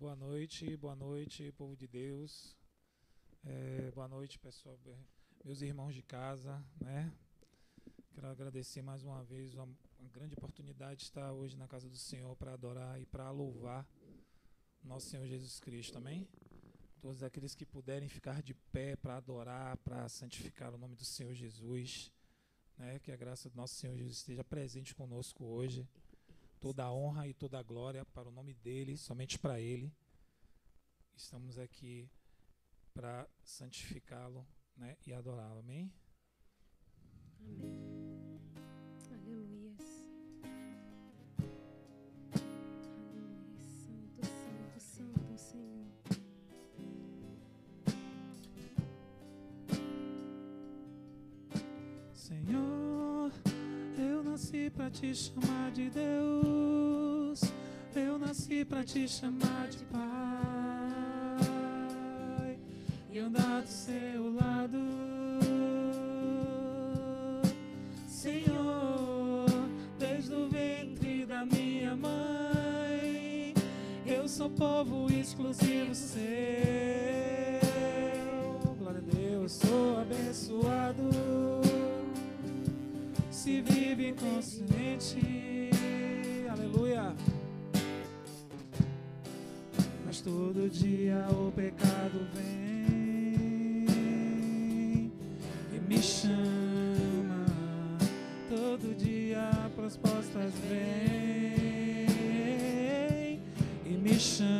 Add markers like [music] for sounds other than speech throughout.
Boa noite, boa noite, povo de Deus. É, boa noite, pessoal, meus irmãos de casa, né? Quero agradecer mais uma vez uma, uma grande oportunidade de estar hoje na casa do Senhor para adorar e para louvar nosso Senhor Jesus Cristo, amém? Todos aqueles que puderem ficar de pé para adorar, para santificar o nome do Senhor Jesus, né? Que a graça do nosso Senhor Jesus esteja presente conosco hoje. Toda a honra e toda a glória para o nome dele, somente para ele. Estamos aqui para santificá-lo né, e adorá-lo. Amém? Amém. Te chamar de Deus. Eu nasci para te chamar de Pai e andar do seu lado. Senhor, desde o ventre da minha mãe, eu sou povo exclusivo seu. Glória a Deus, sou abençoado. Se vive consciente, aleluia. Mas todo dia o pecado vem e me chama. Todo dia propostas vem e me chama.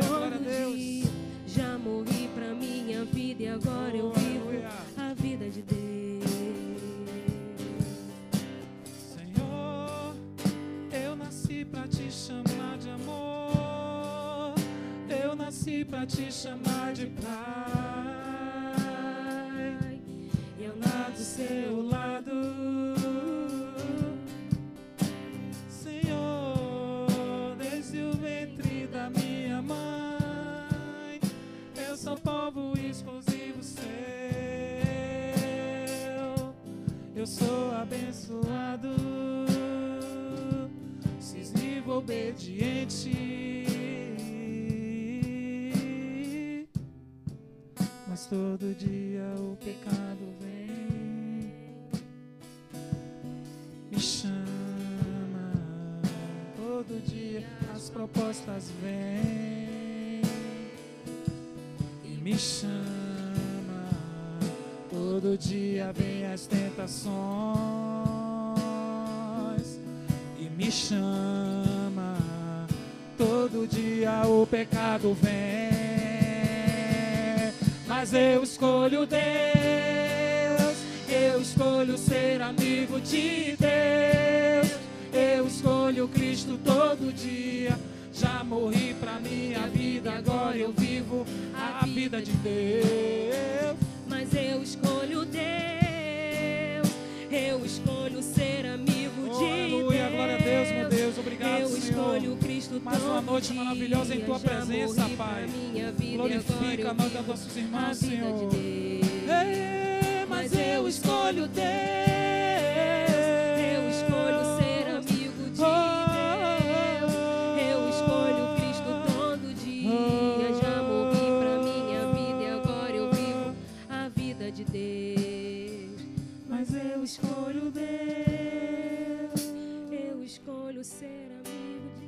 Aleluia, glória a todo Deus. dia. Já morri pra minha vida e agora eu Oh, vivo aleluia. a vida de Deus. Senhor, eu nasci pra te chamar de amor. Eu nasci pra te chamar de Pai. E eu nasci do seu lado. Eu sou abençoado, cis vivo obediente. Mas todo dia o pecado vem, me chama. Todo dia as propostas vêm e me chama. Todo dia vem as tentações e me chama. Todo dia o pecado vem, mas eu escolho Deus. Eu escolho ser amigo de Deus. Eu escolho Cristo todo dia. Já morri pra minha vida, agora eu vivo a vida de Deus. Eu escolho Deus, eu escolho ser amigo Oh, de aleluia, Deus. glória a Deus, meu Deus, obrigado, eu Senhor. Cristo Mais uma noite dia. maravilhosa em Tua presença, Pai. Glorifica a nós, vivo nossos a irmãos, Senhor. de Deus. Mas eu escolho Deus. Eu escolho ser amigo de Oh. escolho Deus, eu escolho ser amigo de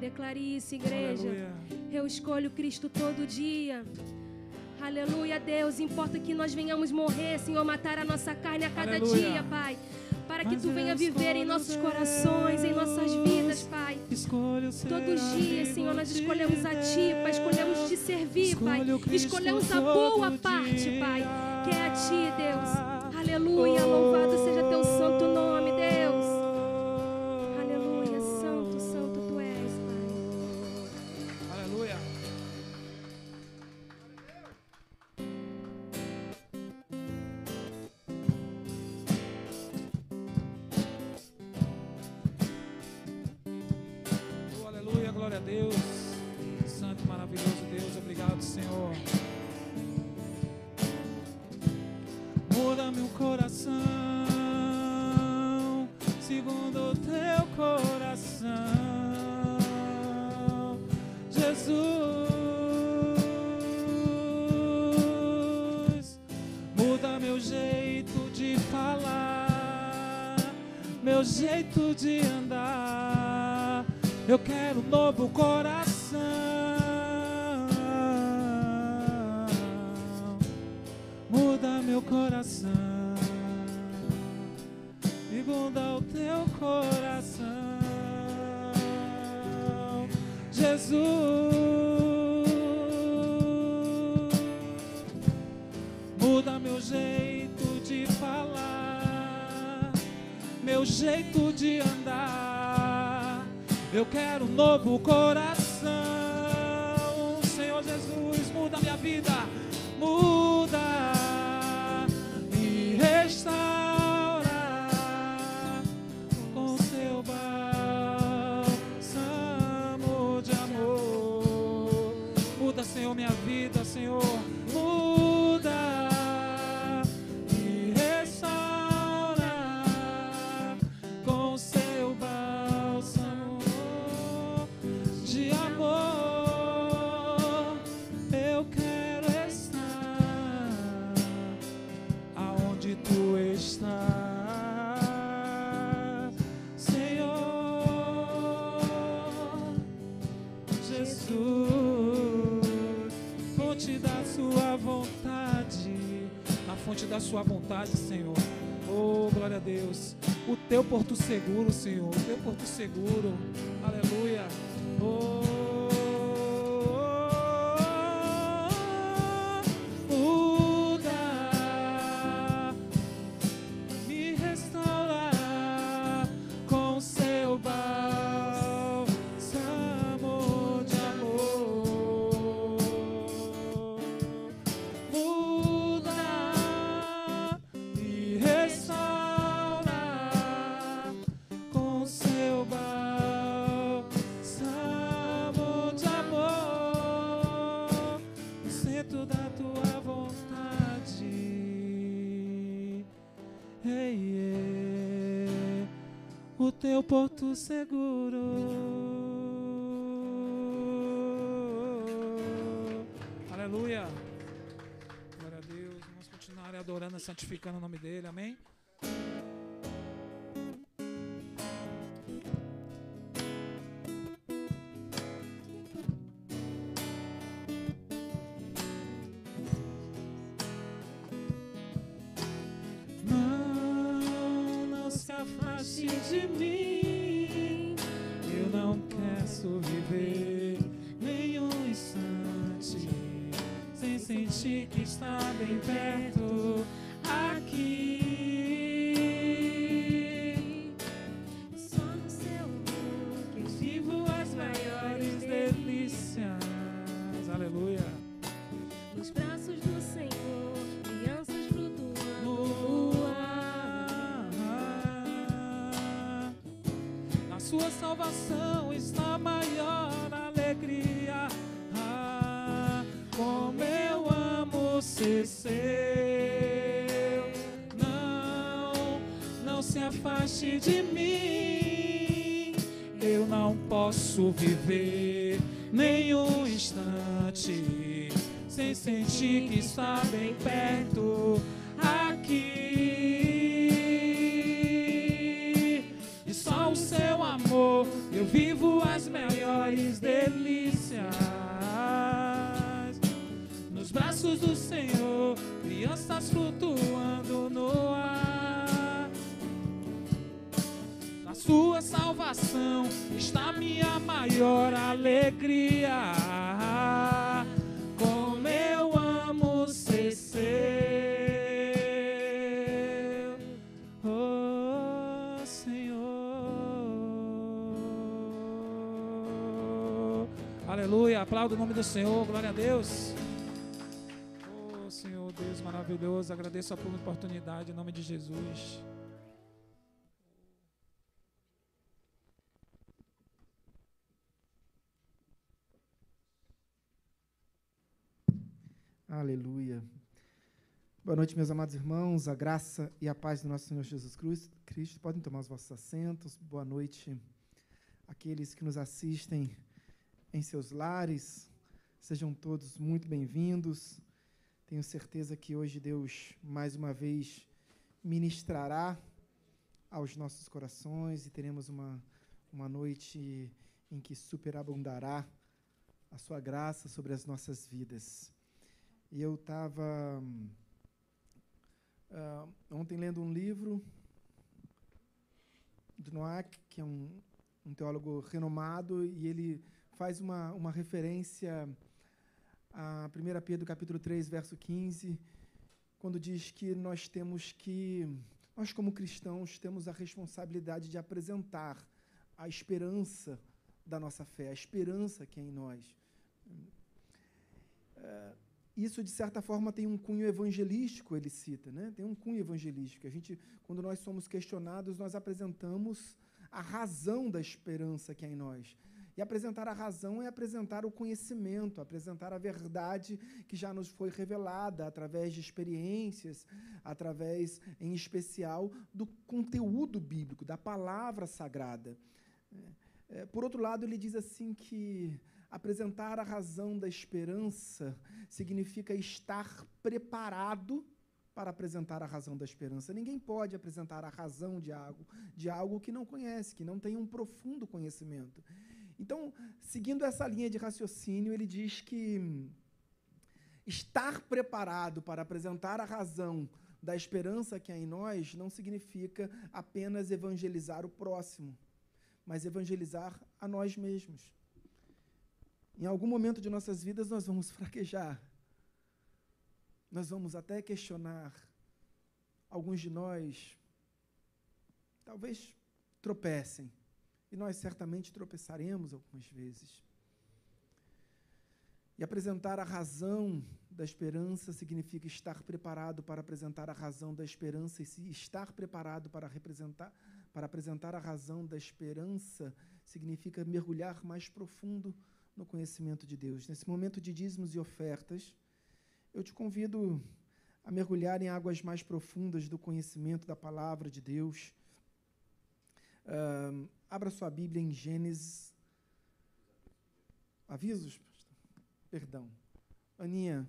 Declare isso, igreja. Aleluia. Eu escolho Cristo todo dia. Aleluia, Deus. Importa que nós venhamos morrer, Senhor, matar a nossa carne a cada Aleluia. dia, Pai. Para Mas que tu venha viver em nossos corações, em nossas vidas, Pai. Todos os dias, Senhor, nós escolhemos de a Ti, Pai. Escolhemos te servir, Pai. Escolhemos a boa parte, Pai. Que é a Ti, Deus. Aleluia, louvado seja seguro. teu porto seguro. Aleluia. Glória a Deus. Vamos continuar adorando, e santificando o nome dele. Amém. que está bem perto. posso viver nenhum instante sem sentir que está bem perto. Senhor. Glória a Deus. Oh, Senhor Deus maravilhoso. Agradeço a oportunidade em nome de Jesus. Aleluia. Boa noite, meus amados irmãos. A graça e a paz do nosso Senhor Jesus Cristo. Podem tomar os vossos assentos. Boa noite, aqueles que nos assistem em seus lares. Sejam todos muito bem-vindos. Tenho certeza que hoje Deus, mais uma vez, ministrará aos nossos corações e teremos uma, uma noite em que superabundará a sua graça sobre as nossas vidas. E eu estava uh, ontem lendo um livro do Noack, que é um, um teólogo renomado, e ele faz uma, uma referência a 1 Pedro capítulo 3, verso 15, quando diz que nós temos que, nós como cristãos, temos a responsabilidade de apresentar a esperança da nossa fé, a esperança que é em nós. Uh, isso, de certa forma, tem um cunho evangelístico, ele cita, né? tem um cunho evangelístico. A gente, quando nós somos questionados, nós apresentamos a razão da esperança que é em nós. E apresentar a razão é apresentar o conhecimento, apresentar a verdade que já nos foi revelada através de experiências, através, em especial, do conteúdo bíblico, da palavra sagrada. É, é por outro lado, ele diz assim que Apresentar a razão da esperança significa estar preparado para apresentar a razão da esperança. Ninguém pode apresentar a razão de algo, de algo que não conhece, que não tem um profundo conhecimento. Então, seguindo essa linha de raciocínio, ele diz que estar preparado para apresentar a razão da esperança que há em nós não significa apenas evangelizar o próximo, mas evangelizar a nós mesmos. Em algum momento de nossas vidas nós vamos fraquejar. Nós vamos até questionar. Alguns de nós talvez tropecem. E nós certamente tropeçaremos algumas vezes. E apresentar a razão da esperança significa estar preparado para apresentar a razão da esperança e se estar preparado para representar para apresentar a razão da esperança significa mergulhar mais profundo no conhecimento de Deus. Nesse momento de dízimos e ofertas, eu te convido a mergulhar em águas mais profundas do conhecimento da palavra de Deus. Uh, abra sua Bíblia em Gênesis. Avisos? Perdão. Aninha,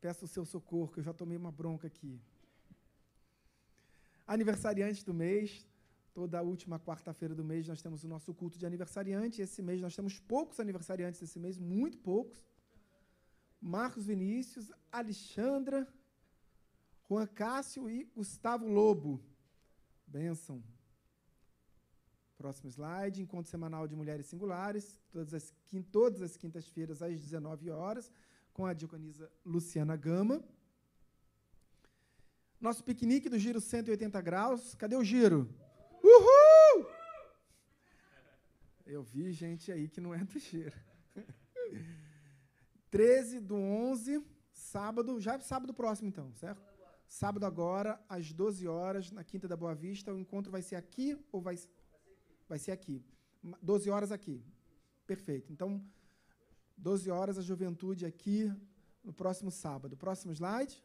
peço o seu socorro, que eu já tomei uma bronca aqui. Aniversariante do mês, Toda última quarta-feira do mês nós temos o nosso culto de aniversariante. Esse mês nós temos poucos aniversariantes esse mês, muito poucos. Marcos Vinícius, Alexandra, Juan Cássio e Gustavo Lobo. Benção. Próximo slide, encontro semanal de mulheres singulares, todas as, todas as quintas-feiras às 19 horas, com a diaconisa Luciana Gama. Nosso piquenique do Giro 180 graus. Cadê o giro? Uhul! Eu vi gente aí que não é do cheiro. 13 [laughs] do 11, sábado, já é sábado próximo então, certo? Sábado agora, às 12 horas, na Quinta da Boa Vista. O encontro vai ser aqui ou vai, vai ser aqui? 12 horas aqui. Perfeito. Então, 12 horas a juventude aqui no próximo sábado. Próximo slide.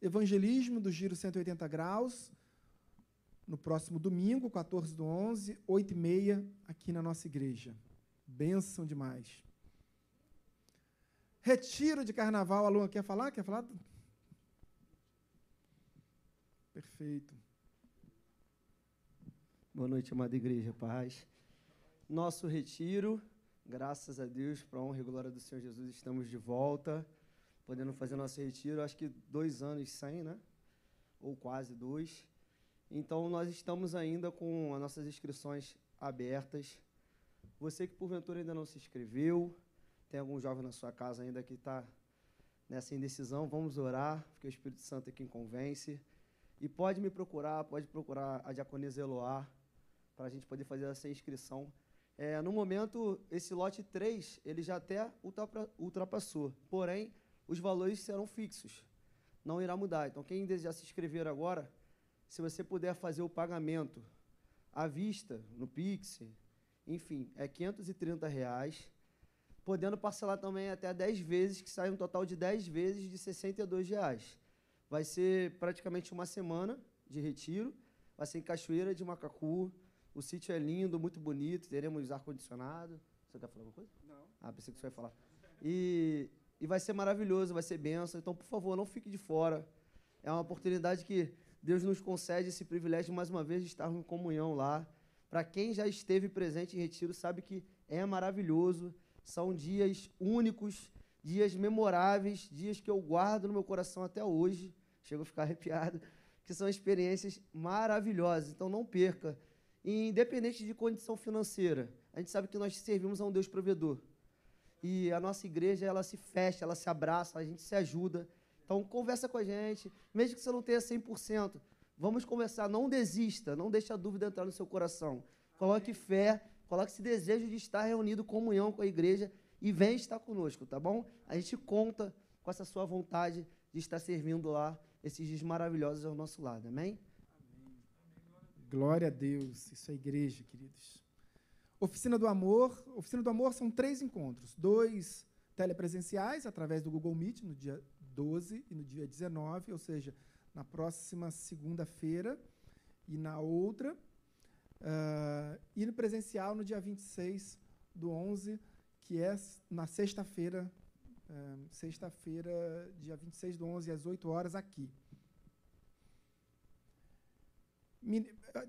Evangelismo do Giro 180 graus no próximo domingo, 14 do 11, 8 e meia, aqui na nossa igreja. Benção demais. Retiro de carnaval, a quer falar? Quer falar? Perfeito. Boa noite, amada igreja, paz. Nosso retiro, graças a Deus, para a honra e glória do Senhor Jesus, estamos de volta, podendo fazer nosso retiro, acho que dois anos sem, né? Ou quase dois. Então, nós estamos ainda com as nossas inscrições abertas. Você que porventura ainda não se inscreveu, tem algum jovem na sua casa ainda que está nessa indecisão, vamos orar, porque o Espírito Santo é quem convence. E pode me procurar, pode procurar a diaconisa Eloá, para a gente poder fazer essa inscrição. É, no momento, esse lote 3, ele já até ultrapassou. Porém, os valores serão fixos. Não irá mudar. Então, quem desejar se inscrever agora, se você puder fazer o pagamento à vista, no Pix, enfim, é 530 reais, podendo parcelar também até 10 vezes, que sai um total de 10 vezes de 62 reais. Vai ser praticamente uma semana de retiro, vai ser em Cachoeira de Macacu, o sítio é lindo, muito bonito, teremos ar-condicionado. Você quer falar alguma coisa? Não. Ah, pensei que você ia falar. E, e vai ser maravilhoso, vai ser benção. Então, por favor, não fique de fora. É uma oportunidade que Deus nos concede esse privilégio, mais uma vez, de estarmos em comunhão lá. Para quem já esteve presente em retiro, sabe que é maravilhoso. São dias únicos, dias memoráveis, dias que eu guardo no meu coração até hoje. Chego a ficar arrepiado, que são experiências maravilhosas. Então, não perca. E independente de condição financeira, a gente sabe que nós servimos a um Deus provedor. E a nossa igreja, ela se fecha, ela se abraça, a gente se ajuda. Então, conversa com a gente, mesmo que você não tenha 100%, vamos conversar, não desista, não deixe a dúvida entrar no seu coração. Coloque fé, coloque esse desejo de estar reunido, comunhão com a igreja e vem estar conosco, tá bom? A gente conta com essa sua vontade de estar servindo lá esses dias maravilhosos ao nosso lado, amém? Glória a Deus. Isso é igreja, queridos. Oficina do Amor. Oficina do Amor são três encontros. Dois telepresenciais, através do Google Meet, no dia 12 e no dia 19, ou seja, na próxima segunda-feira e na outra. Uh, e no presencial no dia 26 do 11, que é na sexta-feira, sexta-feira, dia 26 do 11, às 8 horas, aqui.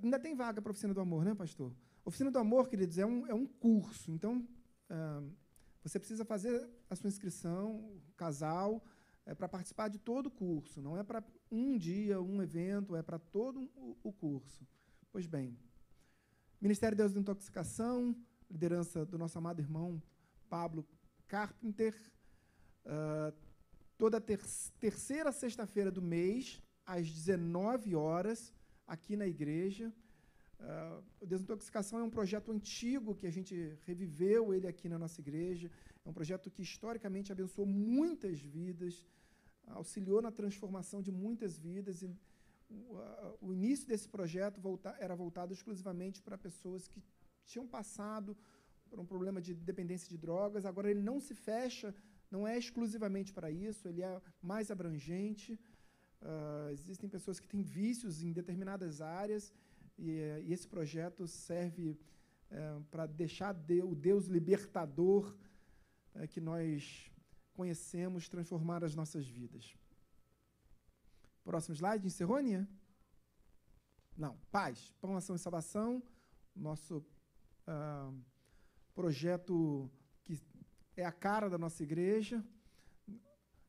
Ainda tem vaga para Oficina do Amor, né, pastor? Oficina do Amor, queridos, é um, é um curso. Então, você precisa fazer a sua inscrição, casal, é para participar de todo o curso. Não é para um dia, um evento, é para todo o, curso. Pois bem, Ministério de Deus de Intoxicação, liderança do nosso amado irmão Pablo Carpenter, uh, toda ter terceira sexta-feira do mês, às 19 horas, aqui na igreja. Uh, o Desintoxicação é um projeto antigo que a gente reviveu ele aqui na nossa igreja. É um projeto que historicamente abençoou muitas vidas, auxiliou na transformação de muitas vidas. E uh, o início desse projeto volta, era voltado exclusivamente para pessoas que tinham passado por um problema de dependência de drogas. Agora ele não se fecha, não é exclusivamente para isso, ele é mais abrangente. Uh, existem pessoas que têm vícios em determinadas áreas e, e esse projeto serve uh, para deixar de, o Deus libertador uh, que nós conhecemos transformar as nossas vidas. Próximo slide, encerrou, Nia? Não, paz, pão, ação e salvação, nosso ah, projeto é a cara da nossa igreja.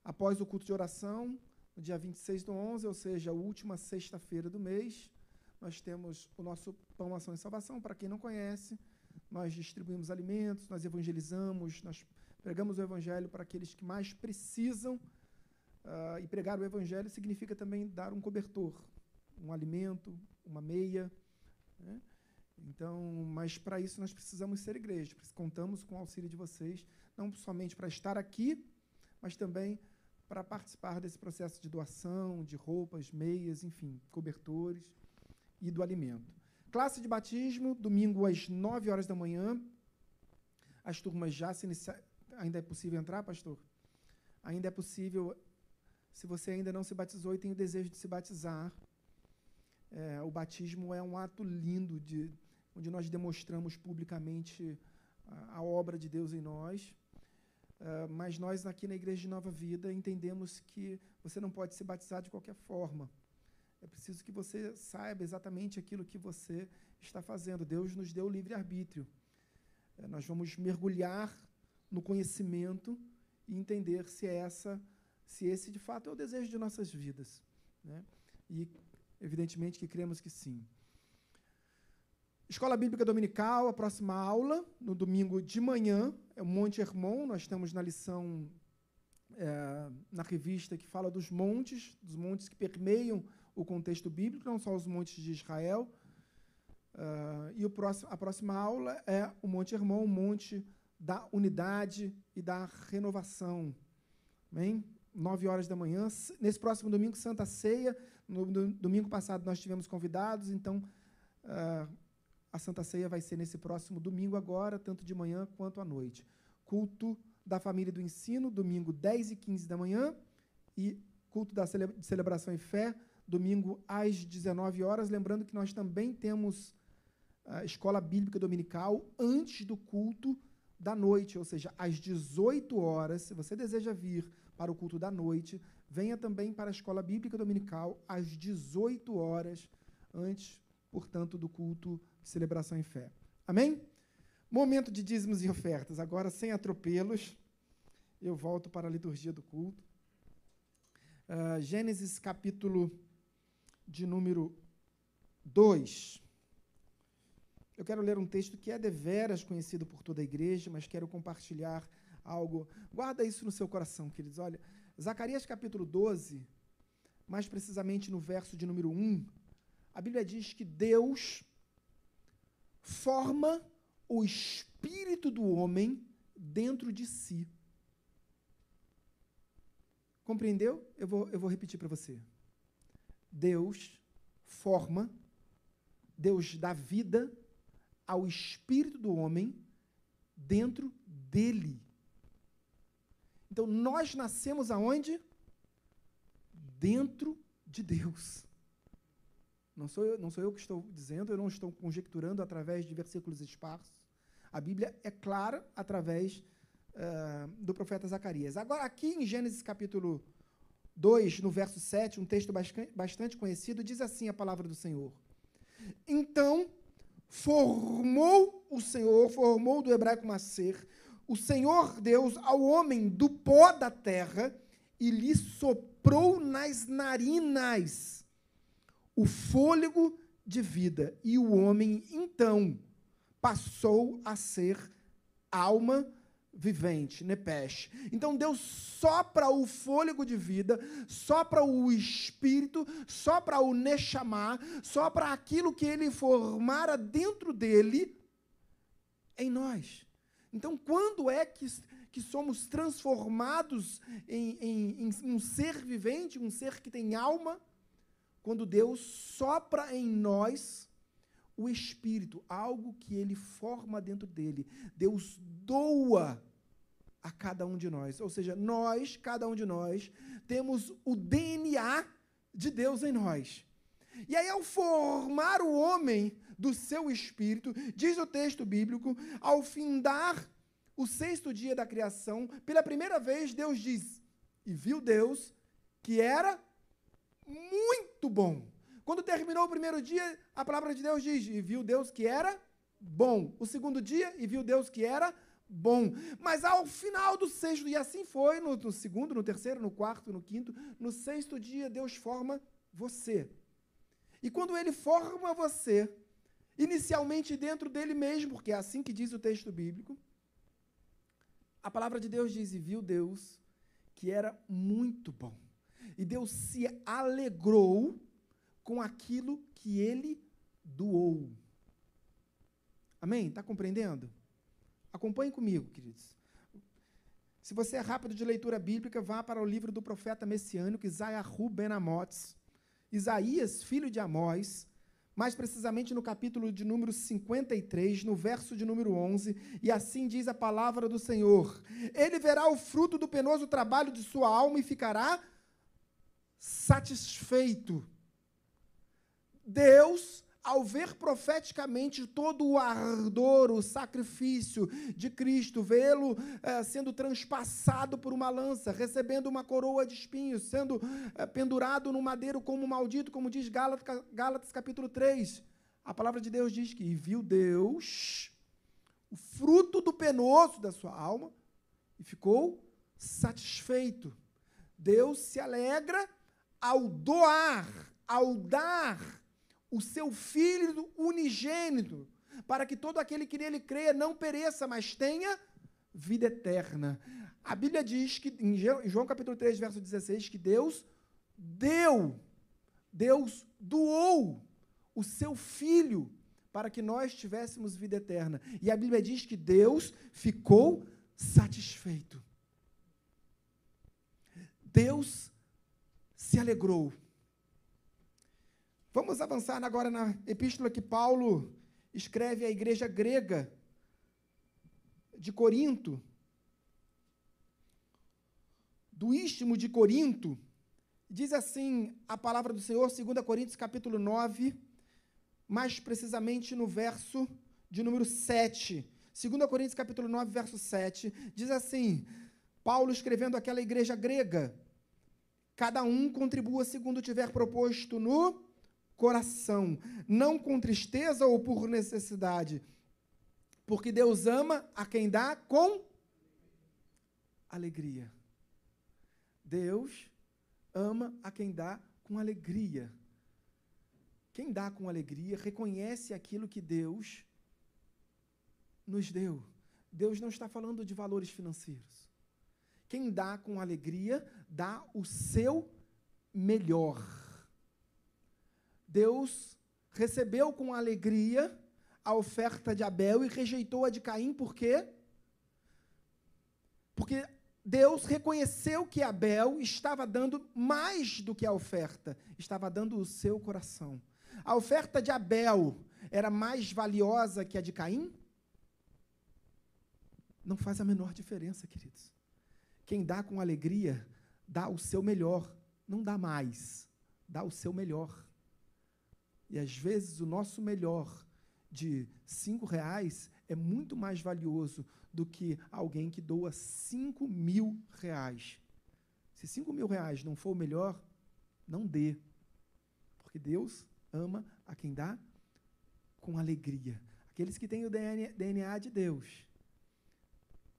Após o culto de oração, no dia 26 do 11, ou seja, a última sexta-feira do mês, nós temos o nosso Pão, Ação e Salvação. Para quem não conhece, nós distribuímos alimentos, nós evangelizamos, nós pregamos o Evangelho para aqueles que mais precisam. Uh, e pregar o Evangelho significa também dar um cobertor, um alimento, uma meia. Né? Então, mas para isso nós precisamos ser igreja. Contamos com o auxílio de vocês, não somente para estar aqui, mas também para participar desse processo de doação de roupas, meias, enfim, cobertores e do alimento. Classe de batismo, domingo às 9 horas da manhã. As turmas já se iniciaram. Ainda é possível entrar, pastor? Ainda é possível, se você ainda não se batizou e tem o desejo de se batizar. É, o batismo é um ato lindo de, onde nós demonstramos publicamente a, a obra de Deus em nós. Uh, mas nós aqui na Igreja de Nova Vida entendemos que você não pode se batizar de qualquer forma. É preciso que você saiba exatamente aquilo que você está fazendo. Deus nos deu o livre-arbítrio. Uh, nós vamos mergulhar no conhecimento e entender se é essa, se esse de fato é o desejo de nossas vidas. Né? E, evidentemente, que cremos que sim. Escola Bíblica Dominical, a próxima aula, no domingo de manhã, é o Monte Hermon. Nós estamos na lição, é, na revista que fala dos montes, dos montes que permeiam o contexto bíblico, não só os montes de Israel. Uh, e próximo, a próxima aula é o Monte Hermon, o Monte da Unidade e da Renovação. Amém? Nove horas da manhã. Nesse próximo domingo, Santa Ceia. No domingo passado nós tivemos convidados, então uh, a Santa Ceia vai ser nesse próximo domingo agora, tanto de manhã quanto à noite. Culto da família do ensino, domingo 10 e 15 da manhã, e culto da cele celebração e fé, domingo às 19 horas. Lembrando que nós também temos a escola bíblica dominical antes do culto da noite, ou seja, às 18 horas. Se você deseja vir para o culto da noite, venha também para a escola bíblica dominical às 18 horas, antes, portanto, do culto de celebração em fé. Amém? Momento de dízimos e ofertas. Agora, sem atropelos, eu volto para a liturgia do culto. Uh, Gênesis capítulo de número 2. Eu quero ler um texto que é deveras conhecido por toda a igreja, mas quero compartilhar algo. Guarda isso no seu coração, queridos. Olha, Zacarias capítulo 12, mais precisamente no verso de número 1, a Bíblia diz que Deus forma o espírito do homem dentro de si. Compreendeu? Eu vou, eu vou repetir para você. Deus forma, Deus dá vida ao espírito do homem dentro dele. Então nós nascemos aonde? Dentro de Deus. Não sou, eu, não sou eu que estou dizendo, eu não estou conjecturando através de versículos esparsos. A Bíblia é clara através uh, do profeta Zacarias. Agora, aqui em Gênesis capítulo 2, no verso 7, um texto bastante conhecido, diz assim a palavra do Senhor. Então formou o Senhor, formou do hebraico nascer, o Senhor Deus ao homem do pó da terra e lhe soprou nas narinas o fôlego de vida. E o homem, então, passou a ser alma vivente, Nepesh. Então Deus sopra o fôlego de vida, sopra o espírito, sopra o Nechamá, sopra aquilo que ele formara dentro dele em nós. Então, quando é que, que somos transformados em, em, em um ser vivente, um ser que tem alma? Quando Deus sopra em nós o Espírito, algo que ele forma dentro dele. Deus doa a cada um de nós. Ou seja, nós, cada um de nós, temos o DNA de Deus em nós. E aí, ao formar o homem do seu espírito, diz o texto bíblico, ao findar o sexto dia da criação, pela primeira vez, Deus diz: E viu Deus que era muito bom. Quando terminou o primeiro dia, a palavra de Deus diz: E viu Deus que era bom. O segundo dia, e viu Deus que era bom. Mas ao final do sexto, e assim foi no, no segundo, no terceiro, no quarto, no quinto, no sexto dia, Deus forma você. E quando ele forma você, inicialmente dentro dele mesmo, porque é assim que diz o texto bíblico, a palavra de Deus diz: E viu Deus que era muito bom. E Deus se alegrou com aquilo que ele doou. Amém? Está compreendendo? Acompanhe comigo, queridos. Se você é rápido de leitura bíblica, vá para o livro do profeta messiânico Isaíahu Ben Amotes. Isaías, filho de Amós, mais precisamente no capítulo de número 53, no verso de número 11, e assim diz a palavra do Senhor: Ele verá o fruto do penoso trabalho de sua alma e ficará satisfeito. Deus, ao ver profeticamente todo o ardor, o sacrifício de Cristo, vê-lo eh, sendo transpassado por uma lança, recebendo uma coroa de espinhos, sendo eh, pendurado no madeiro como maldito, como diz Gálatas, Gálatas capítulo 3. A palavra de Deus diz que viu Deus o fruto do penoso da sua alma e ficou satisfeito. Deus se alegra ao doar, ao dar o seu Filho unigênito, para que todo aquele que nele creia não pereça, mas tenha vida eterna. A Bíblia diz que, em João capítulo 3, verso 16, que Deus deu, Deus doou o seu Filho para que nós tivéssemos vida eterna. E a Bíblia diz que Deus ficou satisfeito. Deus se alegrou. Vamos avançar agora na epístola que Paulo escreve à igreja grega de Corinto, do istmo de Corinto, diz assim a palavra do Senhor, 2 Coríntios capítulo 9, mais precisamente no verso de número 7. 2 Coríntios capítulo 9, verso 7, diz assim: Paulo escrevendo aquela igreja grega: Cada um contribua segundo tiver proposto no coração, não com tristeza ou por necessidade, porque Deus ama a quem dá com alegria. Deus ama a quem dá com alegria. Quem dá com alegria reconhece aquilo que Deus nos deu. Deus não está falando de valores financeiros. Quem dá com alegria, dá o seu melhor. Deus recebeu com alegria a oferta de Abel e rejeitou a de Caim, por quê? Porque Deus reconheceu que Abel estava dando mais do que a oferta, estava dando o seu coração. A oferta de Abel era mais valiosa que a de Caim? Não faz a menor diferença, queridos. Quem dá com alegria, dá o seu melhor, não dá mais, dá o seu melhor. E às vezes o nosso melhor de cinco reais é muito mais valioso do que alguém que doa cinco mil reais. Se cinco mil reais não for o melhor, não dê. Porque Deus ama a quem dá com alegria. Aqueles que têm o DNA de Deus,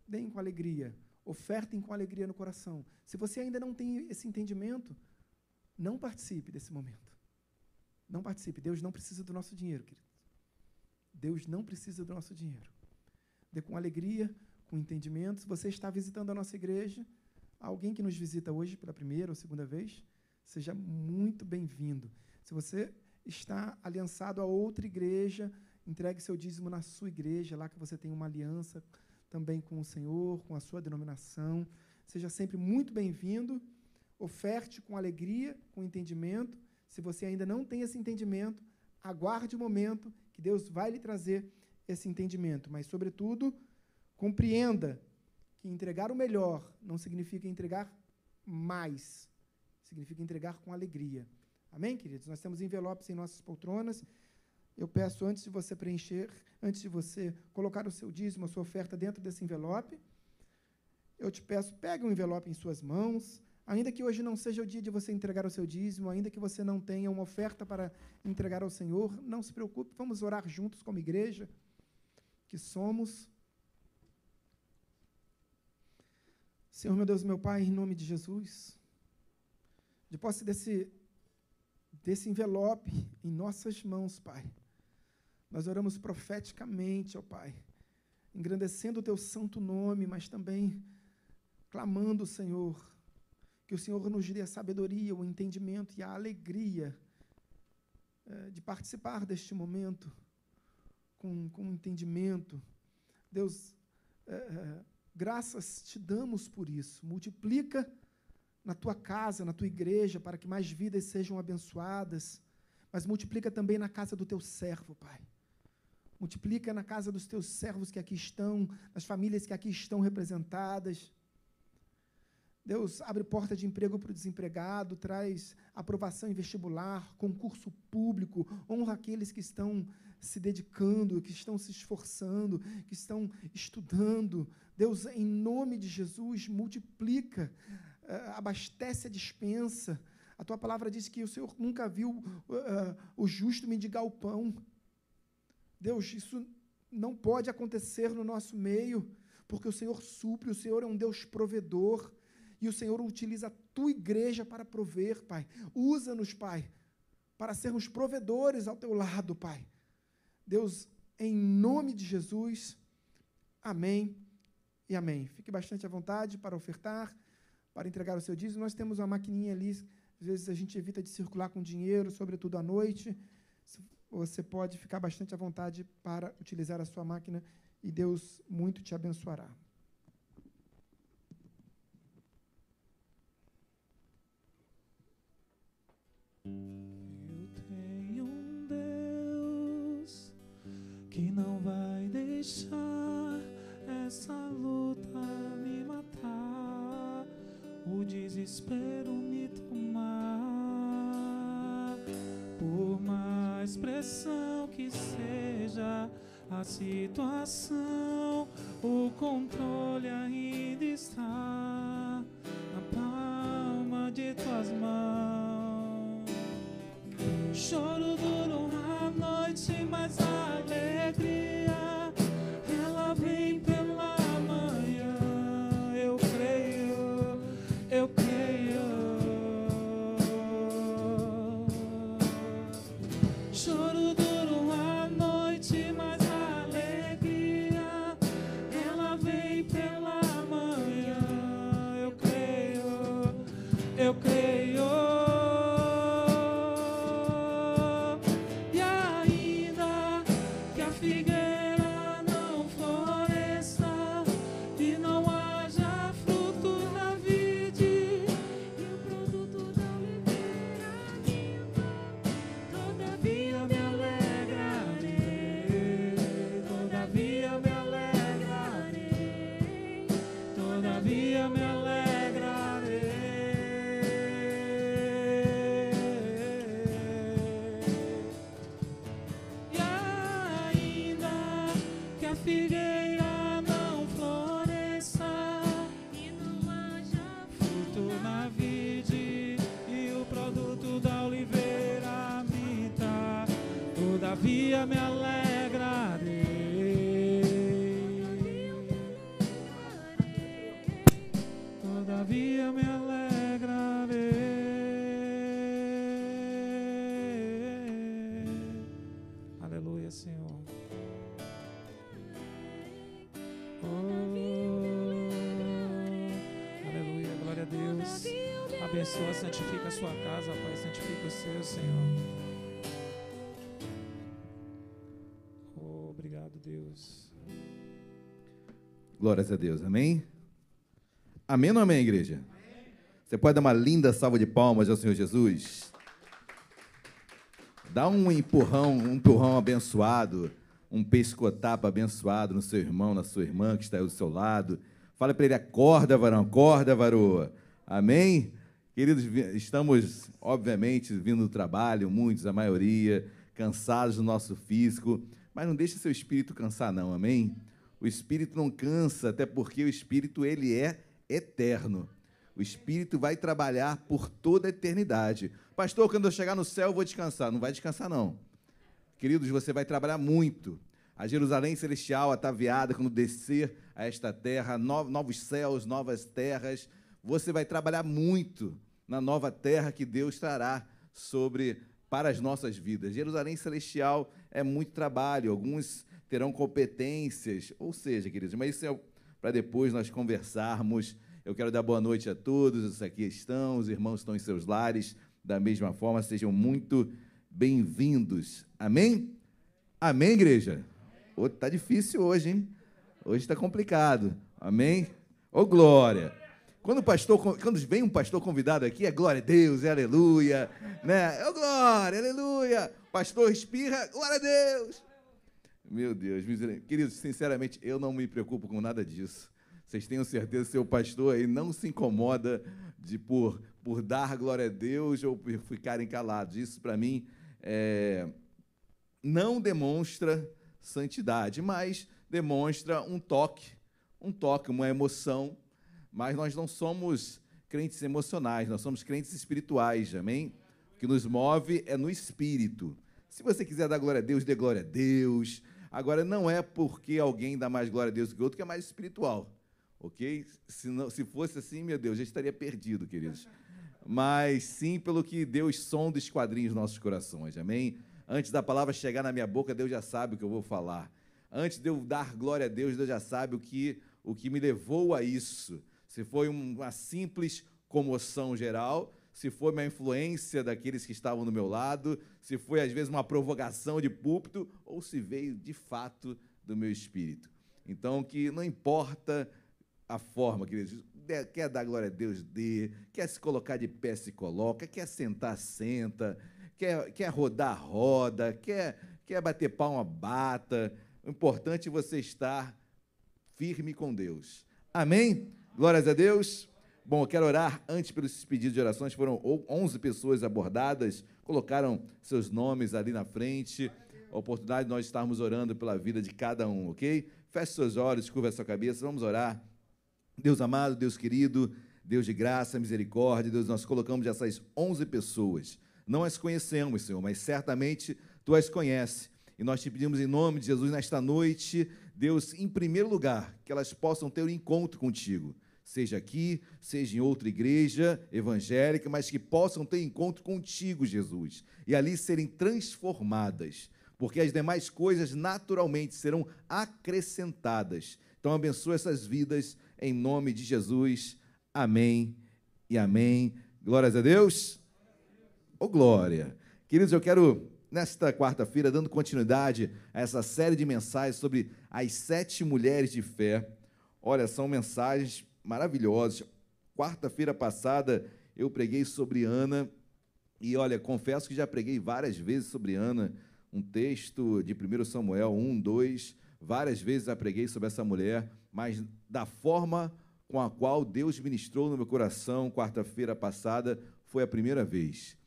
deem com alegria, ofertem com alegria no coração. Se você ainda não tem esse entendimento, não participe desse momento. Não participe. Deus não precisa do nosso dinheiro, querido. Deus não precisa do nosso dinheiro. Dê com alegria, com entendimento. Se você está visitando a nossa igreja, alguém que nos visita hoje pela primeira ou segunda vez, seja muito bem-vindo. Se você está aliançado a outra igreja, entregue seu dízimo na sua igreja, lá que você tem uma aliança também com o Senhor, com a sua denominação. Seja sempre muito bem-vindo. Oferte com alegria, com entendimento. Se você ainda não tem esse entendimento, aguarde o momento que Deus vai lhe trazer esse entendimento. Mas, sobretudo, compreenda que entregar o melhor não significa entregar mais, significa entregar com alegria. Amém, queridos? Nós temos envelopes em nossas poltronas. Eu peço, antes de você preencher, antes de você colocar o seu dízimo, a sua oferta dentro desse envelope, eu te peço, pegue um envelope em suas mãos, ainda que hoje não seja o dia de você entregar o seu dízimo, ainda que você não tenha uma oferta para entregar ao Senhor, não se preocupe, vamos orar juntos como igreja que somos. Senhor, meu Deus, meu Pai, em nome de Jesus, de posse desse desse envelope em nossas mãos, Pai. Nós oramos profeticamente, ó Pai, engrandecendo o teu santo nome, mas também clamando, Senhor, que o Senhor nos dê a sabedoria, o entendimento e a alegria é, de participar deste momento com, com entendimento. Deus, é, é, graças te damos por isso. Multiplica na tua casa, na tua igreja, para que mais vidas sejam abençoadas, mas multiplica também na casa do teu servo, Pai. Multiplica na casa dos teus servos que aqui estão, nas famílias que aqui estão representadas. Deus abre porta de emprego para o desempregado, traz aprovação em vestibular, concurso público, honra aqueles que estão se dedicando, que estão se esforçando, que estão estudando. Deus, em nome de Jesus, multiplica uh, abastece a dispensa. A tua palavra diz que o Senhor nunca viu uh, o justo mendigar o pão. Deus, isso não pode acontecer no nosso meio, porque o Senhor supre, o Senhor é um Deus provedor, e o Senhor utiliza a tua igreja para prover, Pai. Usa-nos, Pai, para sermos provedores ao teu lado, Pai. Deus, em nome de Jesus, amém e amém. Fique bastante à vontade para ofertar para entregar o seu dízimo. Nós temos uma maquininha ali, às vezes a gente evita de circular com dinheiro, sobretudo à noite. Você pode ficar bastante à vontade para utilizar a sua máquina e Deus muito te abençoará. Eu tenho um Deus que não vai deixar essa luta me matar, o desespero me tomar. Por mais pressão que seja a situação, o controle ainda está na palma de tuas mãos. Choro duro Oh, aleluia, glória a Deus. Abençoa, santifica a sua casa, Pai, santifica o seu, Senhor. Oh, obrigado, Deus. Glórias a Deus, amém? Amém ou amém, igreja? Você pode dar uma linda salva de palmas ao Senhor Jesus? Dá um empurrão, um empurrão abençoado, um pescotapa abençoado no seu irmão, na sua irmã que está aí do seu lado. Fala para ele, acorda, varão, acorda, varoa. Amém? Queridos, estamos, obviamente, vindo do trabalho, muitos, a maioria, cansados do nosso físico, mas não deixe seu espírito cansar, não, amém? O espírito não cansa, até porque o espírito, ele é eterno. O espírito vai trabalhar por toda a eternidade. Pastor, quando eu chegar no céu, eu vou descansar. Não vai descansar, não. Queridos, você vai trabalhar muito. A Jerusalém celestial ataviada, quando descer a esta terra, no- novos céus, novas terras, você vai trabalhar muito na nova terra que Deus trará sobre para as nossas vidas. Jerusalém celestial é muito trabalho, alguns terão competências, ou seja, queridos, mas isso é para depois nós conversarmos. Eu quero dar boa noite a todos, os aqui estão, os irmãos estão em seus lares, da mesma forma, sejam muito bem-vindos. Amém? Amém, igreja? Ô, tá difícil hoje, hein? Hoje está complicado. Amém? Ô, glória! Quando, o pastor, quando vem um pastor convidado aqui, é glória a Deus, é aleluia, né? Ô, glória, aleluia! Pastor espirra, glória a Deus! Meu Deus, queridos, sinceramente, eu não me preocupo com nada disso. Vocês tenham certeza, seu pastor aí não se incomoda de por, por dar glória a Deus ou por ficarem calados. Isso, para mim, é, não demonstra santidade, mas demonstra um toque, um toque, uma emoção. Mas nós não somos crentes emocionais, nós somos crentes espirituais, amém? O que nos move é no espírito. Se você quiser dar glória a Deus, dê glória a Deus. Agora, não é porque alguém dá mais glória a Deus que o outro que é mais espiritual, ok? Se, não, se fosse assim, meu Deus, já estaria perdido, queridos. Mas sim pelo que Deus sonda os quadrinhos dos nossos corações, amém? Antes da palavra chegar na minha boca, Deus já sabe o que eu vou falar. Antes de eu dar glória a Deus, Deus já sabe o que, o que me levou a isso. Se foi um- uma simples comoção geral, se foi uma influência daqueles que estavam do meu lado, se foi às vezes uma provocação de púlpito, ou se veio de fato do meu espírito. Então, que não importa a forma, queridos, quer dar glória a Deus, dê, quer se colocar de pé, se coloca, quer sentar, senta, quer, quer rodar, roda, quer, quer bater palma, bata. O importante é você estar firme com Deus. Amém? Glórias a Deus. Bom, eu quero orar antes pelos pedidos de orações. Foram 11 pessoas abordadas, colocaram seus nomes ali na frente. A oportunidade de nós estarmos orando pela vida de cada um, ok? Feche seus olhos, curva a sua cabeça, vamos orar. Deus amado, Deus querido, Deus de graça, misericórdia, Deus, nós colocamos essas 11 pessoas. Não as conhecemos, Senhor, mas certamente Tu as conheces. E nós te pedimos em nome de Jesus nesta noite, Deus, em primeiro lugar, que elas possam ter um encontro contigo seja aqui, seja em outra igreja evangélica, mas que possam ter encontro contigo, Jesus, e ali serem transformadas, porque as demais coisas naturalmente serão acrescentadas. Então, abençoa essas vidas em nome de Jesus. Amém e amém. Glórias a Deus. Ô, oh, glória. Queridos, eu quero, nesta quarta-feira, dando continuidade a essa série de mensagens sobre as sete mulheres de fé. Olha, são mensagens maravilhosos. Quarta-feira passada eu preguei sobre Ana e olha, confesso que já preguei várias vezes sobre Ana, um texto de 1 Samuel 1, 2, várias vezes já preguei sobre essa mulher, mas da forma com a qual Deus ministrou no meu coração quarta-feira passada foi a primeira vez.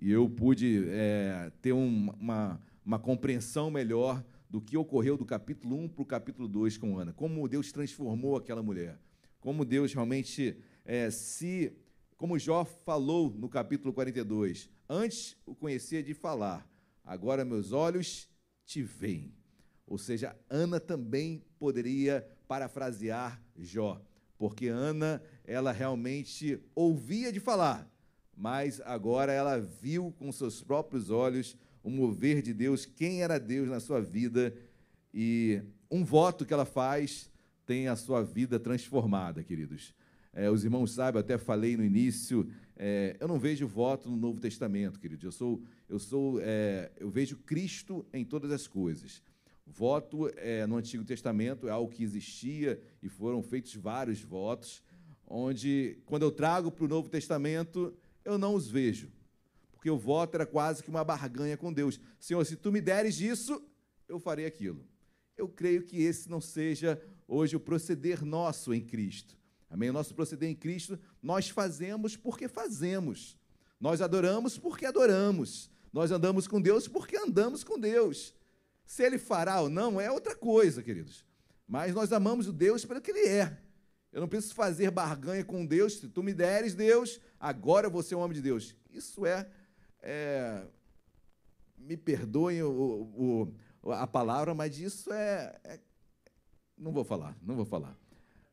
E eu pude é, ter um, uma, uma compreensão melhor do que ocorreu do capítulo 1 para o capítulo 2 com Ana, como Deus transformou aquela mulher como Deus realmente é, se. Como Jó falou no capítulo 42, antes o conhecia de falar, agora meus olhos te veem. Ou seja, Ana também poderia parafrasear Jó, porque Ana, ela realmente ouvia de falar, mas agora ela viu com seus próprios olhos o mover de Deus, quem era Deus na sua vida, e um voto que ela faz tem a sua vida transformada, queridos. É, os irmãos sabem, eu até falei no início, é, eu não vejo voto no Novo Testamento, queridos. Eu sou, eu sou, é, eu vejo Cristo em todas as coisas. Voto é, no Antigo Testamento é algo que existia e foram feitos vários votos, onde quando eu trago para o Novo Testamento eu não os vejo, porque o voto era quase que uma barganha com Deus. Senhor, se tu me deres isso, eu farei aquilo. Eu creio que esse não seja hoje o proceder nosso em Cristo. Amém? O nosso proceder em Cristo, nós fazemos porque fazemos. Nós adoramos porque adoramos. Nós andamos com Deus porque andamos com Deus. Se ele fará ou não é outra coisa, queridos. Mas nós amamos o Deus pelo que ele é. Eu não preciso fazer barganha com Deus. Se tu me deres Deus, agora eu vou ser um homem de Deus. Isso é, é me perdoem o, o, a palavra, mas isso é, é não vou falar, não vou falar.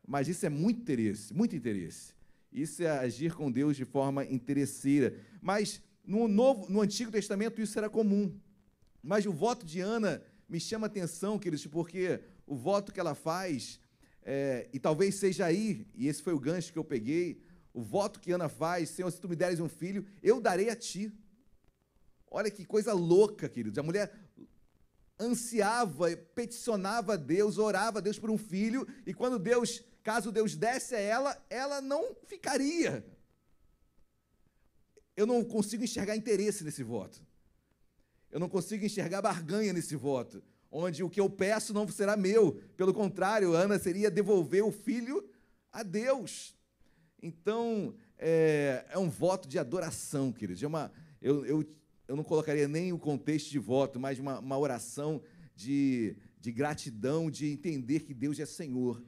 Mas isso é muito interesse, muito interesse. Isso é agir com Deus de forma interesseira. Mas no, novo, no Antigo Testamento isso era comum. Mas o voto de Ana me chama atenção, queridos, porque o voto que ela faz, é, e talvez seja aí, e esse foi o gancho que eu peguei, o voto que Ana faz, Senhor, se tu me deres um filho, eu darei a ti. Olha que coisa louca, queridos. A mulher ansiava, peticionava a Deus, orava a Deus por um filho, e quando Deus, caso Deus desse a ela, ela não ficaria. Eu não consigo enxergar interesse nesse voto. Eu não consigo enxergar barganha nesse voto, onde o que eu peço não será meu. Pelo contrário, Ana seria devolver o filho a Deus. Então, é, é um voto de adoração, queridos. É uma, eu, eu eu não colocaria nem o contexto de voto, mas uma, uma oração de, de gratidão, de entender que Deus é Senhor.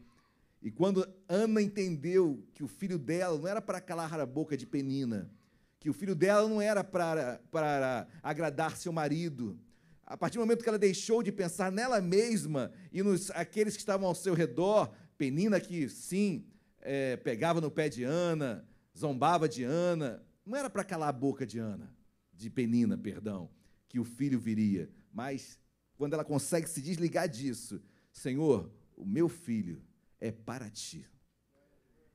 E quando Ana entendeu que o filho dela não era para calar a boca de Penina, que o filho dela não era para, para agradar seu marido, a partir do momento que ela deixou de pensar nela mesma e nos aqueles que estavam ao seu redor, Penina que sim é, pegava no pé de Ana, zombava de Ana, não era para calar a boca de Ana de Penina, perdão, que o filho viria. Mas quando ela consegue se desligar disso, Senhor, o meu filho é para ti.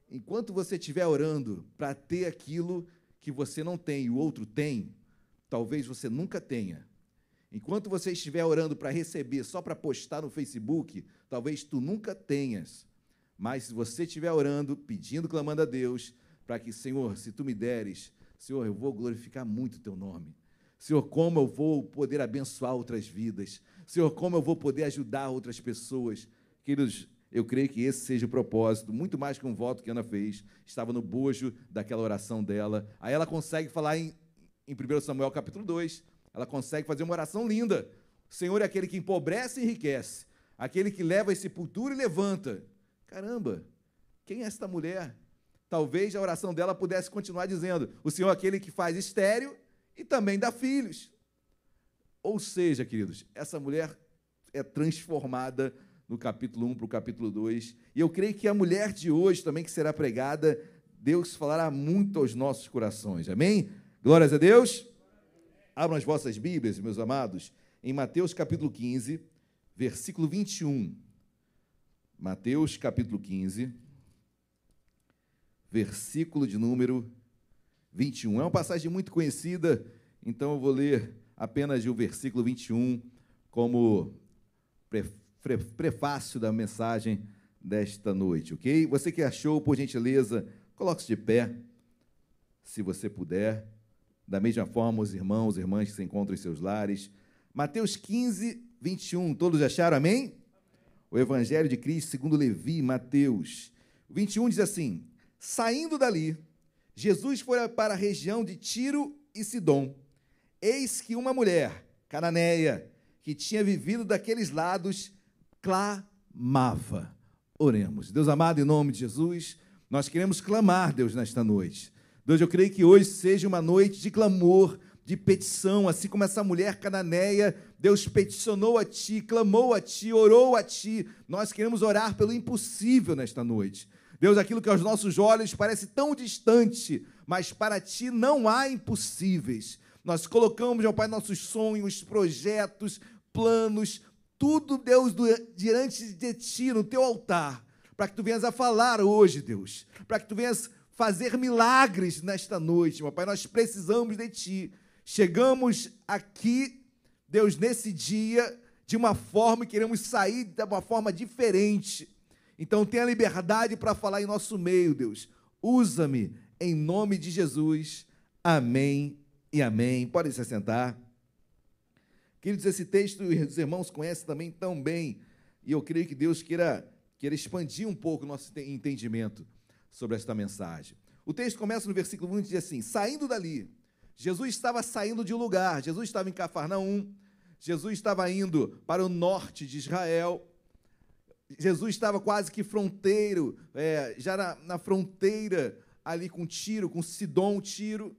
Enquanto você estiver orando para ter aquilo que você não tem e o outro tem, talvez você nunca tenha. Enquanto você estiver orando para receber só para postar no Facebook, talvez tu nunca tenhas. Mas se você estiver orando, pedindo, clamando a Deus, para que, Senhor, se tu me deres, Senhor, eu vou glorificar muito o teu nome. Senhor, como eu vou poder abençoar outras vidas. Senhor, como eu vou poder ajudar outras pessoas. Queridos, eu creio que esse seja o propósito, muito mais que um voto que Ana fez. Estava no bojo daquela oração dela. Aí ela consegue falar em, em 1 Samuel capítulo 2. Ela consegue fazer uma oração linda. O Senhor é aquele que empobrece e enriquece. Aquele que leva a sepultura e levanta. Caramba, quem é esta mulher? Talvez a oração dela pudesse continuar dizendo: O Senhor é aquele que faz estéreo e também dá filhos. Ou seja, queridos, essa mulher é transformada no capítulo 1 para o capítulo 2. E eu creio que a mulher de hoje também que será pregada, Deus falará muito aos nossos corações. Amém? Glórias a Deus. Abram as vossas Bíblias, meus amados, em Mateus capítulo 15, versículo 21. Mateus capítulo 15, versículo de número 21. É uma passagem muito conhecida, então eu vou ler apenas o versículo 21 como prefácio da mensagem desta noite, ok? Você que achou, por gentileza, coloque-se de pé, se você puder. Da mesma forma, os irmãos e irmãs que se encontram em seus lares. Mateus 15, 21. Todos acharam, amém? O Evangelho de Cristo segundo Levi, Mateus. 21 diz assim: Saindo dali, Jesus foi para a região de Tiro e Sidom. Eis que uma mulher, cananeia, que tinha vivido daqueles lados, clamava. Oremos. Deus amado, em nome de Jesus, nós queremos clamar, Deus, nesta noite. Deus, eu creio que hoje seja uma noite de clamor, de petição, assim como essa mulher cananeia, Deus peticionou a Ti, clamou a Ti, orou a Ti. Nós queremos orar pelo impossível nesta noite. Deus, aquilo que aos nossos olhos parece tão distante, mas para Ti não há impossíveis. Nós colocamos, meu Pai, nossos sonhos, projetos, planos, tudo, Deus, diante de ti, no teu altar, para que tu venhas a falar hoje, Deus, para que tu venhas fazer milagres nesta noite, meu Pai. Nós precisamos de ti. Chegamos aqui, Deus, nesse dia, de uma forma e queremos sair de uma forma diferente. Então, tenha liberdade para falar em nosso meio, Deus. Usa-me em nome de Jesus. Amém e amém. Podem se assentar. Queridos, esse texto os irmãos conhecem também tão bem, e eu creio que Deus queira, queira expandir um pouco o nosso entendimento sobre esta mensagem. O texto começa no versículo 1 e diz assim: Saindo dali, Jesus estava saindo de um lugar, Jesus estava em Cafarnaum, Jesus estava indo para o norte de Israel, Jesus estava quase que fronteiro, é, já na, na fronteira ali com Tiro, com Sidom, Tiro.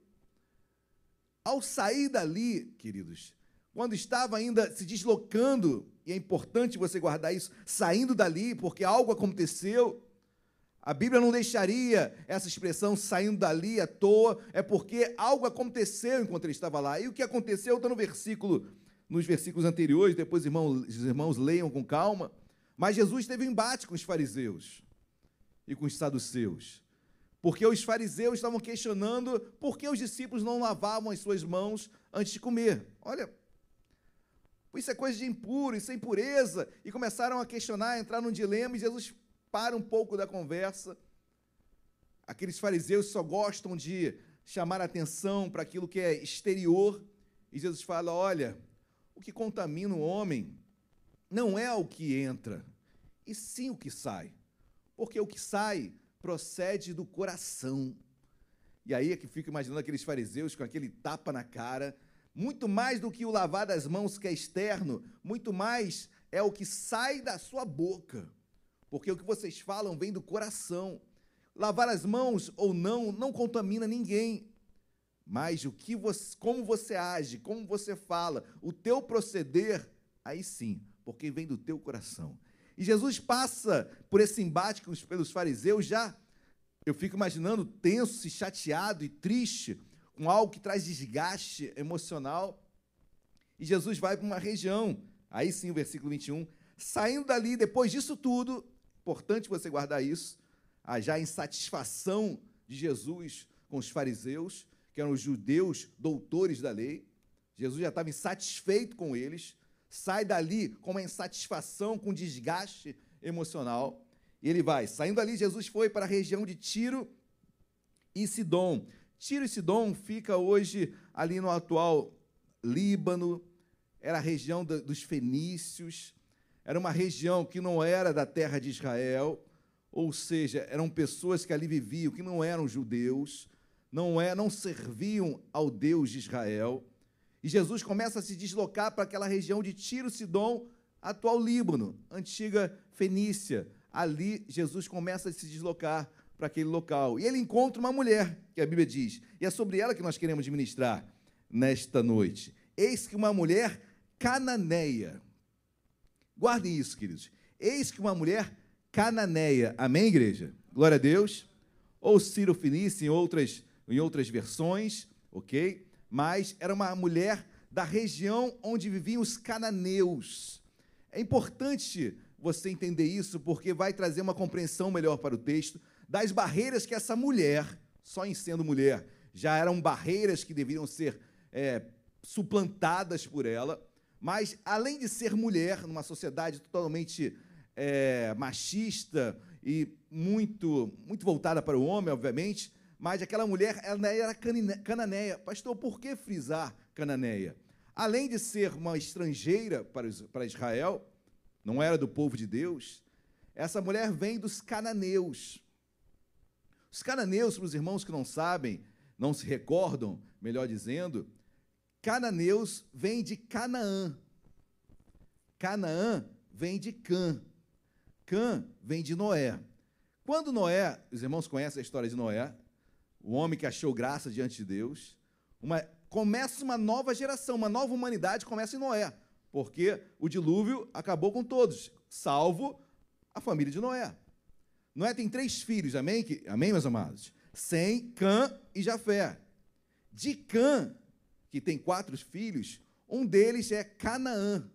Ao sair dali, queridos, quando estava ainda se deslocando, e é importante você guardar isso, saindo dali, porque algo aconteceu. A Bíblia não deixaria essa expressão saindo dali à toa, é porque algo aconteceu enquanto ele estava lá. E o que aconteceu está no versículo, nos versículos anteriores, depois irmãos, os irmãos leiam com calma. Mas Jesus teve um embate com os fariseus e com os saduceus. Porque os fariseus estavam questionando por que os discípulos não lavavam as suas mãos antes de comer. Olha, isso é coisa de impuro, isso é impureza. E começaram a questionar, a entrar num dilema, e Jesus para um pouco da conversa. Aqueles fariseus só gostam de chamar atenção para aquilo que é exterior. E Jesus fala: olha, o que contamina o homem não é o que entra, e sim o que sai. Porque o que sai procede do coração. E aí é que fico imaginando aqueles fariseus com aquele tapa na cara, muito mais do que o lavar das mãos que é externo, muito mais é o que sai da sua boca. Porque o que vocês falam vem do coração. Lavar as mãos ou não não contamina ninguém. Mas o que você, como você age, como você fala, o teu proceder, aí sim, porque vem do teu coração. E Jesus passa por esse embate com os, pelos fariseus já, eu fico imaginando tenso, chateado e triste, com algo que traz desgaste emocional. E Jesus vai para uma região, aí sim o versículo 21, saindo dali, depois disso tudo, importante você guardar isso, a já insatisfação de Jesus com os fariseus, que eram os judeus doutores da lei. Jesus já estava insatisfeito com eles, sai dali com uma insatisfação, com desgaste emocional. E ele vai. Saindo ali, Jesus foi para a região de Tiro e Sidom. Tiro e Sidom fica hoje ali no atual Líbano, era a região dos fenícios, era uma região que não era da terra de Israel, ou seja, eram pessoas que ali viviam, que não eram judeus, não, é, não serviam ao Deus de Israel. E Jesus começa a se deslocar para aquela região de Tiro, Sidom, atual Líbano, antiga Fenícia. Ali Jesus começa a se deslocar para aquele local. E ele encontra uma mulher, que a Bíblia diz, e é sobre ela que nós queremos ministrar nesta noite. Eis que uma mulher cananeia. Guardem isso, queridos. Eis que uma mulher cananeia. Amém, igreja? Glória a Deus. Ou Ciro Finício em outras, em outras versões, ok? Mas era uma mulher da região onde viviam os cananeus. É importante você entender isso, porque vai trazer uma compreensão melhor para o texto das barreiras que essa mulher, só em sendo mulher, já eram barreiras que deveriam ser é, suplantadas por ela, mas além de ser mulher numa sociedade totalmente é, machista e muito, muito voltada para o homem, obviamente, mas aquela mulher ela era cananeia. Pastor, por que frisar cananeia? Além de ser uma estrangeira para, para Israel, não era do povo de Deus, essa mulher vem dos cananeus. Os cananeus, para os irmãos que não sabem, não se recordam, melhor dizendo, cananeus vem de Canaã. Canaã vem de Cã. Cã vem de Noé. Quando Noé, os irmãos conhecem a história de Noé, o homem que achou graça diante de Deus, uma, começa uma nova geração, uma nova humanidade começa em Noé, porque o dilúvio acabou com todos, salvo a família de Noé. Noé tem três filhos, amém? Amém, meus amados? Sem, Cã e Jafé. De Cã, que tem quatro filhos, um deles é Canaã,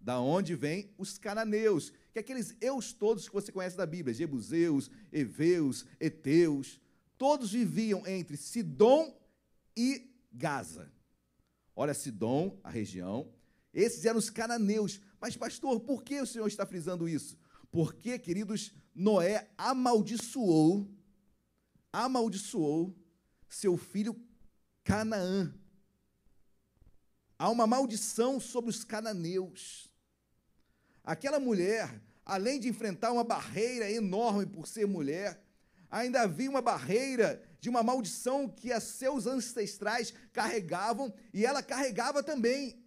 da onde vem os cananeus, que é aqueles eus todos que você conhece da Bíblia, Jebuseus, Eveus, Eteus, todos viviam entre Sidom e Gaza. Olha, Sidom, a região, esses eram os cananeus. Mas, pastor, por que o senhor está frisando isso? Porque, queridos, Noé amaldiçoou, amaldiçoou seu filho Canaã. Há uma maldição sobre os cananeus. Aquela mulher, além de enfrentar uma barreira enorme por ser mulher, ainda havia uma barreira de uma maldição que seus ancestrais carregavam e ela carregava também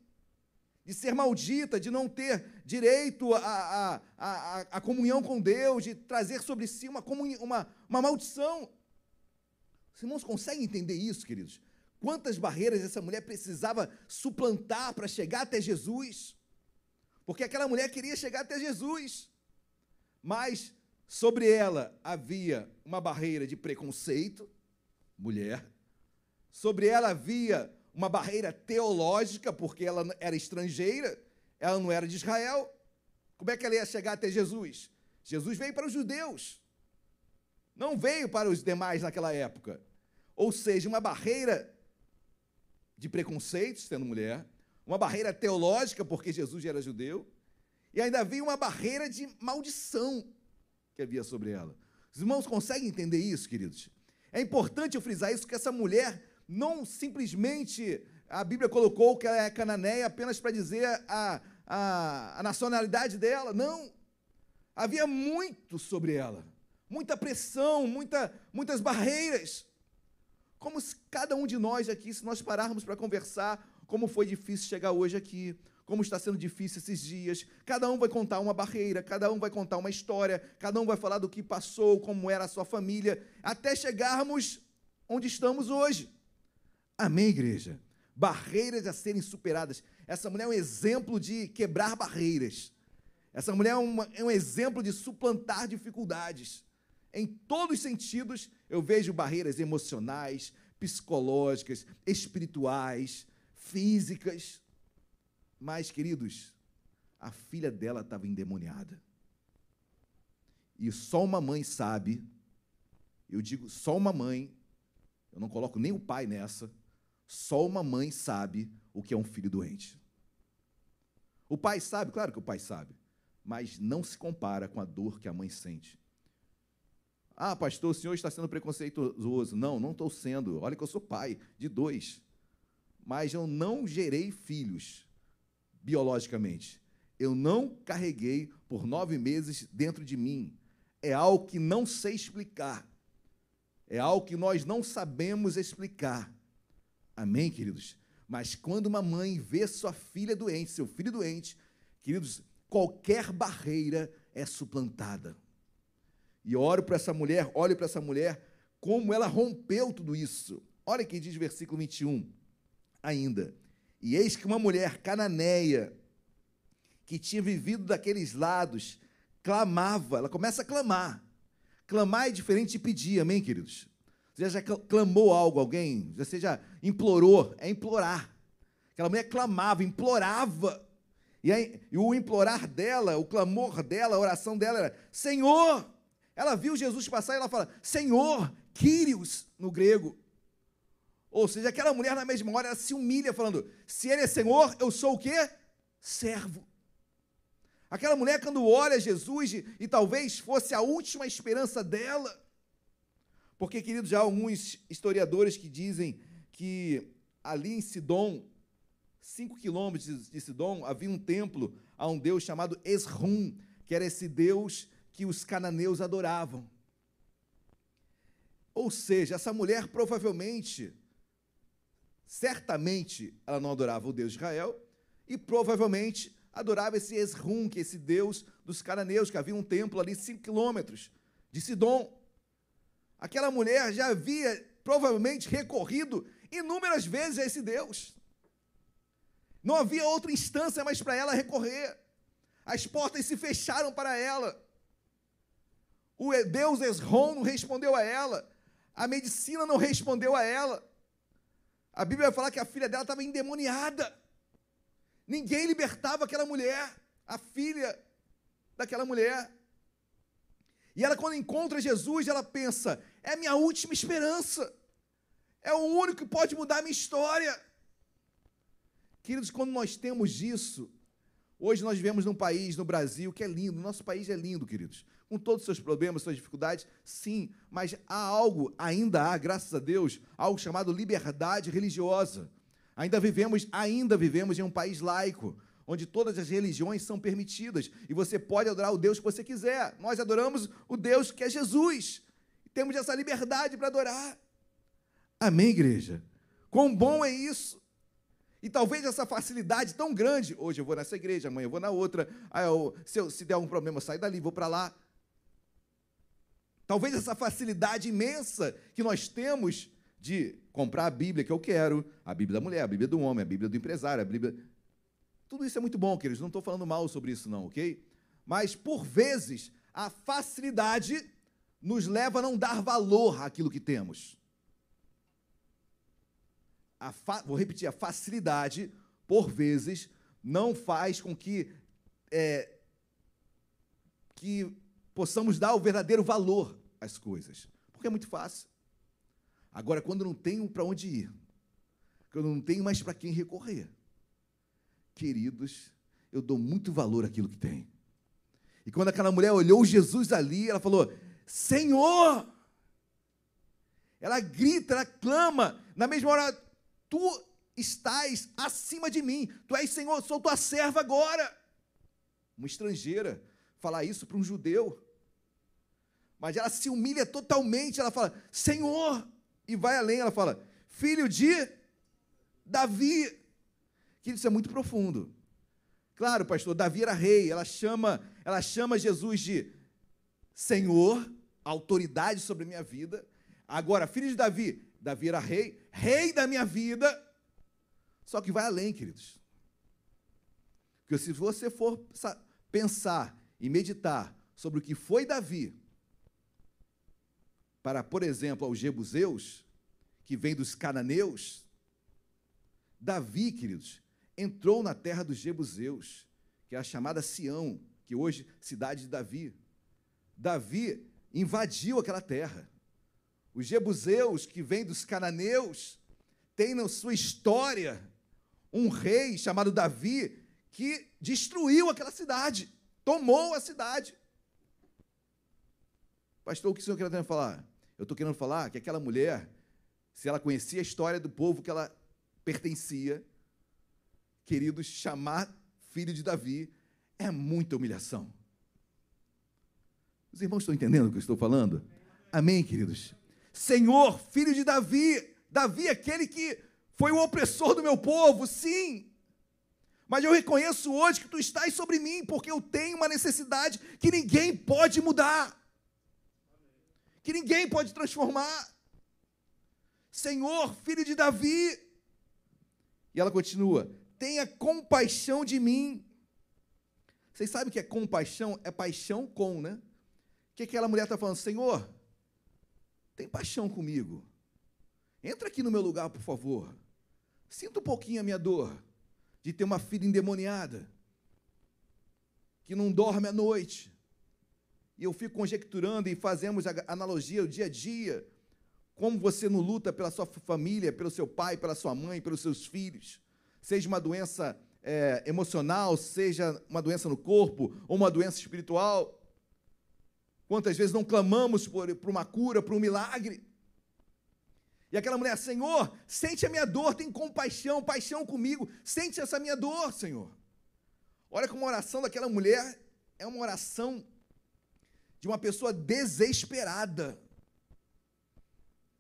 de ser maldita, de não ter direito à, à, à, comunhão com Deus, de trazer sobre si uma, uma, uma maldição. Os irmãos conseguem entender isso, queridos? Quantas barreiras essa mulher precisava suplantar para chegar até Jesus? Porque aquela mulher queria chegar até Jesus, mas sobre ela havia uma barreira de preconceito, mulher, sobre ela havia uma barreira teológica, porque ela era estrangeira, ela não era de Israel. Como é que ela ia chegar até Jesus? Jesus veio para os judeus, não veio para os demais naquela época. Ou seja, uma barreira de preconceitos, sendo mulher, uma barreira teológica, porque Jesus era judeu, e ainda havia uma barreira de maldição que havia sobre ela. Os irmãos conseguem entender isso, queridos? É importante eu frisar isso, que essa mulher não simplesmente a Bíblia colocou que ela é cananeia apenas para dizer a, a, a nacionalidade dela. Não. Havia muito sobre ela. Muita pressão, muita, muitas barreiras. Como se cada um de nós aqui, se nós pararmos para conversar, como foi difícil chegar hoje aqui, como está sendo difícil esses dias. Cada um vai contar uma barreira, cada um vai contar uma história, cada um vai falar do que passou, como era a sua família, até chegarmos onde estamos hoje. Amém, igreja? Barreiras a serem superadas. Essa mulher é um exemplo de quebrar barreiras. Essa mulher é, uma, é um exemplo de suplantar dificuldades. Em todos os sentidos, eu vejo barreiras emocionais, psicológicas, espirituais, físicas. Mas, queridos, a filha dela estava endemoniada. E só uma mãe sabe, eu digo, só uma mãe eu não coloco nem o pai nessa, só uma mãe sabe o que é um filho doente. O pai sabe, claro que o pai sabe, mas não se compara com a dor que a mãe sente. Ah, pastor, o senhor está sendo preconceituoso. Não, não estou sendo. Olha que eu sou pai de dois. Mas eu não gerei filhos biologicamente. Eu não carreguei por nove meses dentro de mim. É algo que não sei explicar. É algo que nós não sabemos explicar. Amém, queridos? Mas quando uma mãe vê sua filha doente, seu filho doente, queridos, qualquer barreira é suplantada. E oro para essa mulher, olho para essa mulher, como ela rompeu tudo isso. Olha que diz versículo 21 ainda. E eis que uma mulher cananeia, que tinha vivido daqueles lados, clamava, ela começa a clamar. Clamar é diferente de pedir, amém, queridos? Você já clamou algo, alguém? Você já implorou? É implorar. Aquela mulher clamava, implorava. E, aí, e o implorar dela, o clamor dela, a oração dela era: Senhor! Ela viu Jesus passar e ela fala: Senhor, Kyrios, no grego. Ou seja, aquela mulher na mesma hora ela se humilha, falando: Se ele é Senhor, eu sou o quê? Servo. Aquela mulher, quando olha Jesus, e, e talvez fosse a última esperança dela, porque, queridos, há alguns historiadores que dizem que ali em Sidom, cinco quilômetros de Sidom, havia um templo a um deus chamado Esrum, que era esse deus que os cananeus adoravam. Ou seja, essa mulher provavelmente, certamente, ela não adorava o Deus de Israel e provavelmente adorava esse Esrum, que é esse Deus dos cananeus, que havia um templo ali cinco quilômetros de Sidom. Aquela mulher já havia provavelmente recorrido inúmeras vezes a esse Deus. Não havia outra instância mais para ela recorrer. As portas se fecharam para ela. O Deus Esrom não respondeu a ela. A medicina não respondeu a ela. A Bíblia vai falar que a filha dela estava endemoniada. Ninguém libertava aquela mulher, a filha daquela mulher. E ela, quando encontra Jesus, ela pensa: é a minha última esperança. É o único que pode mudar a minha história. Queridos, quando nós temos isso, hoje nós vivemos num país, no Brasil, que é lindo. Nosso país é lindo, queridos. Com todos os seus problemas, suas dificuldades, sim, mas há algo, ainda há, graças a Deus, algo chamado liberdade religiosa. Ainda vivemos, ainda vivemos em um país laico, onde todas as religiões são permitidas e você pode adorar o Deus que você quiser. Nós adoramos o Deus que é Jesus. Temos essa liberdade para adorar. Amém, igreja? Quão bom é isso? E talvez essa facilidade tão grande, hoje eu vou nessa igreja, amanhã eu vou na outra, eu, se, eu, se der algum problema, eu saio dali, vou para lá. Talvez essa facilidade imensa que nós temos de comprar a Bíblia que eu quero, a Bíblia da mulher, a Bíblia do homem, a Bíblia do empresário, a Bíblia. Tudo isso é muito bom, queridos, não estou falando mal sobre isso, não, ok? Mas, por vezes, a facilidade nos leva a não dar valor àquilo que temos. Vou repetir, a facilidade, por vezes, não faz com que, é, que possamos dar o verdadeiro valor às coisas. Porque é muito fácil. Agora, quando não tenho para onde ir, quando não tenho mais para quem recorrer, queridos, eu dou muito valor àquilo que tem. E quando aquela mulher olhou Jesus ali, ela falou: Senhor! Ela grita, ela clama, na mesma hora, tu estás acima de mim, tu és Senhor, sou tua serva agora. Uma estrangeira falar isso para um judeu, mas ela se humilha totalmente, ela fala: Senhor, e vai além, ela fala: filho de Davi. Que isso é muito profundo. Claro, pastor, Davi era rei, ela chama, ela chama Jesus de Senhor, autoridade sobre a minha vida. Agora, filho de Davi, Davi era rei, rei da minha vida. Só que vai além, queridos. Porque se você for pensar e meditar sobre o que foi Davi, para, por exemplo, aos jebuseus, que vem dos cananeus, Davi, queridos, entrou na terra dos jebuseus, que é a chamada Sião, que hoje cidade de Davi. Davi invadiu aquela terra. Os jebuseus, que vêm dos cananeus, têm na sua história um rei chamado Davi que destruiu aquela cidade, tomou a cidade. Pastor, o que o senhor quer falar? Eu estou querendo falar que aquela mulher, se ela conhecia a história do povo que ela pertencia, queridos, chamar filho de Davi é muita humilhação. Os irmãos estão entendendo o que eu estou falando? Amém, queridos? Senhor, filho de Davi, Davi, aquele que foi o opressor do meu povo, sim. Mas eu reconheço hoje que tu estás sobre mim, porque eu tenho uma necessidade que ninguém pode mudar, que ninguém pode transformar. Senhor, filho de Davi. E ela continua: tenha compaixão de mim. Vocês sabem que é compaixão? É paixão com, né? Que aquela mulher está falando? Senhor, tem paixão comigo. Entra aqui no meu lugar, por favor. Sinta um pouquinho a minha dor de ter uma filha endemoniada, que não dorme à noite. E eu fico conjecturando e fazemos a analogia o dia a dia, como você não luta pela sua família, pelo seu pai, pela sua mãe, pelos seus filhos, seja uma doença é, emocional, seja uma doença no corpo ou uma doença espiritual. Quantas vezes não clamamos por, por uma cura, por um milagre? E aquela mulher, Senhor, sente a minha dor, tem compaixão, paixão comigo, sente essa minha dor, Senhor. Olha como a oração daquela mulher é uma oração de uma pessoa desesperada.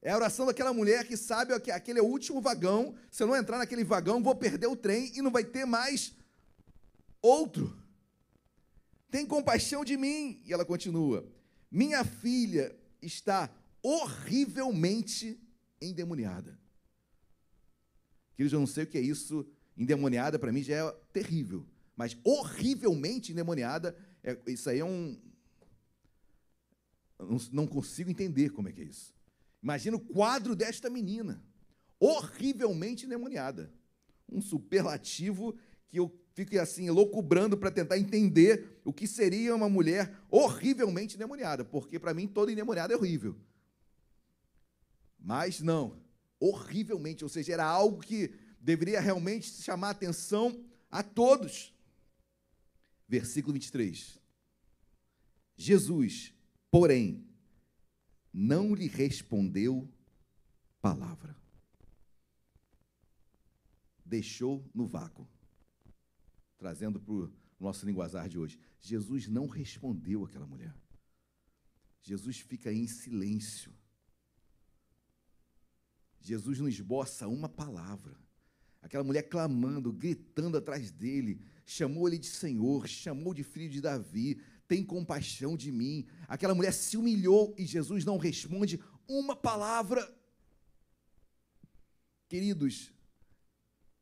É a oração daquela mulher que sabe que aquele é o último vagão, se eu não entrar naquele vagão, vou perder o trem e não vai ter mais outro. Tem compaixão de mim. E ela continua: Minha filha está horrivelmente endemoniada. Queridos, eu não sei o que é isso, endemoniada, para mim já é terrível. Mas horrivelmente endemoniada, é, isso aí é um. Não, não consigo entender como é que é isso. Imagina o quadro desta menina, horrivelmente endemoniada. Um superlativo que eu fico assim, loucubrando para tentar entender o que seria uma mulher horrivelmente endemoniada, porque para mim toda endemoniada é horrível. Mas não, horrivelmente, ou seja, era algo que deveria realmente chamar a atenção a todos. Versículo 23. Jesus, porém, não lhe respondeu palavra. Deixou no vácuo. Trazendo para o nosso linguajar de hoje. Jesus não respondeu àquela mulher. Jesus fica em silêncio. Jesus não esboça uma palavra. Aquela mulher clamando, gritando atrás dele, chamou ele de Senhor, chamou de filho de Davi, tem compaixão de mim. Aquela mulher se humilhou e Jesus não responde uma palavra. Queridos,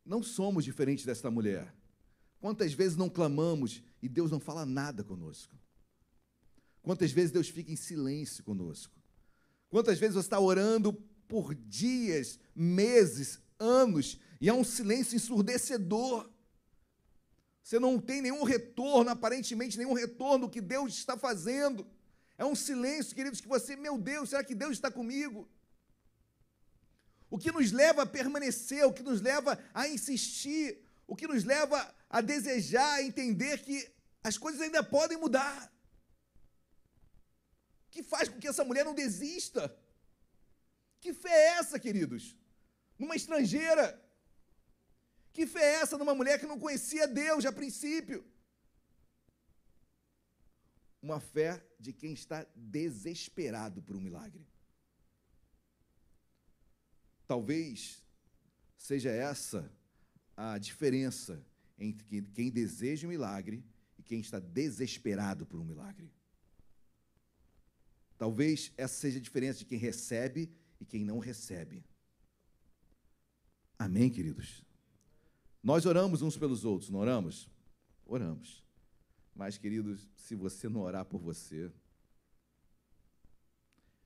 não somos diferentes desta mulher. Quantas vezes não clamamos e Deus não fala nada conosco? Quantas vezes Deus fica em silêncio conosco? Quantas vezes você está orando por dias, meses, anos, e há um silêncio ensurdecedor. Você não tem nenhum retorno, aparentemente nenhum retorno que Deus está fazendo. É um silêncio, queridos, que você, meu Deus, será que Deus está comigo? O que nos leva a permanecer, o que nos leva a insistir, o que nos leva a desejar, a entender que as coisas ainda podem mudar. Que faz com que essa mulher não desista? Que fé é essa, queridos? Numa estrangeira. Que fé é essa numa mulher que não conhecia Deus a princípio? Uma fé de quem está desesperado por um milagre. Talvez seja essa a diferença entre quem deseja um milagre e quem está desesperado por um milagre. Talvez essa seja a diferença de quem recebe e quem não recebe. Amém, queridos? Nós oramos uns pelos outros, não oramos? Oramos. Mas, queridos, se você não orar por você,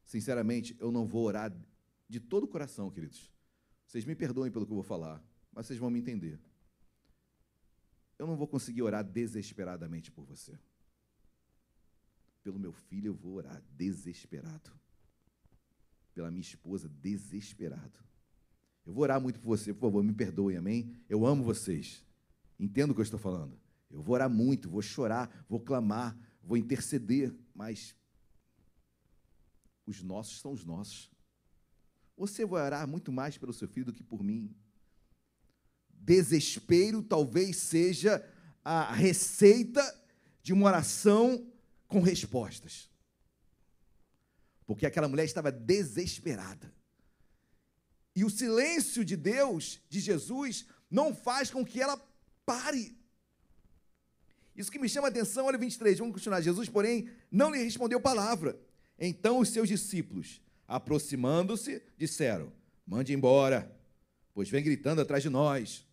sinceramente, eu não vou orar de todo o coração, queridos. Vocês me perdoem pelo que eu vou falar, mas vocês vão me entender. Eu não vou conseguir orar desesperadamente por você. Pelo meu filho, eu vou orar desesperado. pela minha esposa, desesperado. Eu vou orar muito por você, por favor, me perdoe, amém? Eu amo vocês. Entendo o que eu estou falando. Eu vou orar muito, vou chorar, vou clamar, vou interceder, mas os nossos são os nossos. Você vai orar muito mais pelo seu filho do que por mim. Desespero talvez seja a receita de uma oração com respostas. Porque aquela mulher estava desesperada. E o silêncio de Deus, de Jesus, não faz com que ela pare. Isso que me chama a atenção, olha 23, vamos continuar. Jesus, porém, não lhe respondeu palavra. Então os seus discípulos, aproximando-se, disseram: Mande embora, pois vem gritando atrás de nós.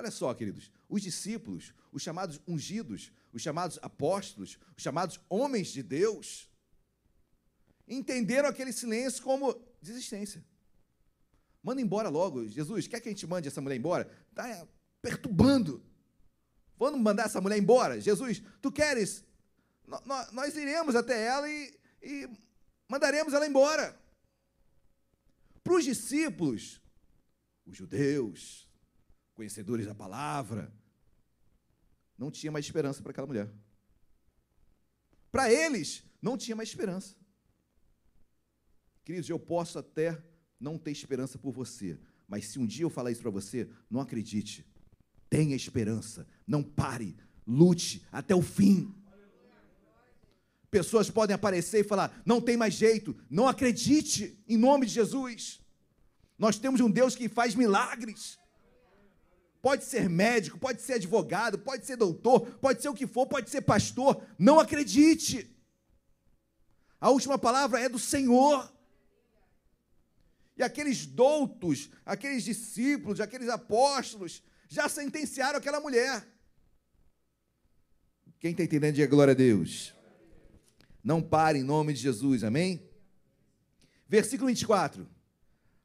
Olha só, queridos, os discípulos, os chamados ungidos, os chamados apóstolos, os chamados homens de Deus, entenderam aquele silêncio como desistência. Manda embora logo. Jesus, quer que a gente mande essa mulher embora? Está perturbando. Vamos mandar essa mulher embora? Jesus, tu queres? Nós, iremos até ela e, e mandaremos ela embora. Para os discípulos, os judeus, conhecedores da palavra, não tinha mais esperança para aquela mulher. Para eles, não tinha mais esperança. Queridos, eu posso até não ter esperança por você. Mas se um dia eu falar isso para você, não acredite. Tenha esperança. Não pare. Lute até o fim. Pessoas podem aparecer e falar: não tem mais jeito. Não acredite, em nome de Jesus. Nós temos um Deus que faz milagres. Pode ser médico, pode ser advogado, pode ser doutor, pode ser o que for, pode ser pastor. Não acredite. A última palavra é do Senhor. E aqueles doutos, aqueles discípulos, aqueles apóstolos, já sentenciaram aquela mulher. Quem está entendendo, diga glória a Deus. Não pare em nome de Jesus, amém? Versículo 24.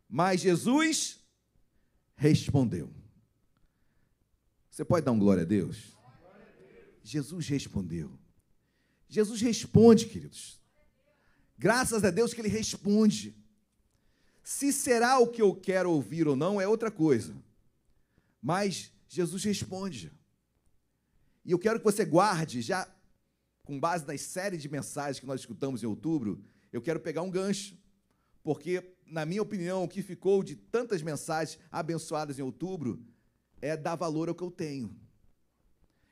Mas Jesus respondeu. Você pode dar um glória a Deus? Jesus respondeu. Jesus responde, queridos. Graças a Deus que ele responde. Se será o que eu quero ouvir ou não é outra coisa. Mas Jesus responde. E eu quero que você guarde, já com base nas séries de mensagens que nós escutamos em outubro, eu quero pegar um gancho. Porque, na minha opinião, o que ficou de tantas mensagens abençoadas em outubro é dar valor ao que eu tenho.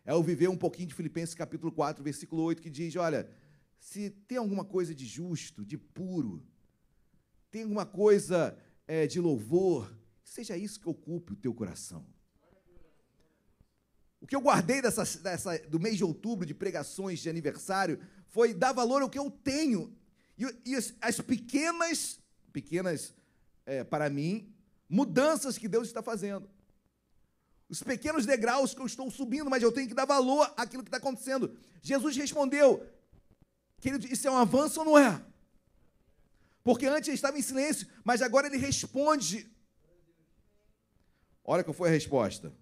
É eu viver um pouquinho de Filipenses capítulo 4, versículo 8, que diz: olha, se tem alguma coisa de justo, de puro, tem alguma coisa é, de louvor, seja isso que ocupe o teu coração. O que eu guardei dessa, dessa, do mês de outubro, de pregações de aniversário, foi dar valor ao que eu tenho. E, e as, as, pequenas, pequenas é, para mim, mudanças que Deus está fazendo. Os pequenos degraus que eu estou subindo, mas eu tenho que dar valor àquilo que está acontecendo. Jesus respondeu, querido, isso é um avanço ou não é? Porque antes ele estava em silêncio, mas agora ele responde. Olha qual foi a resposta.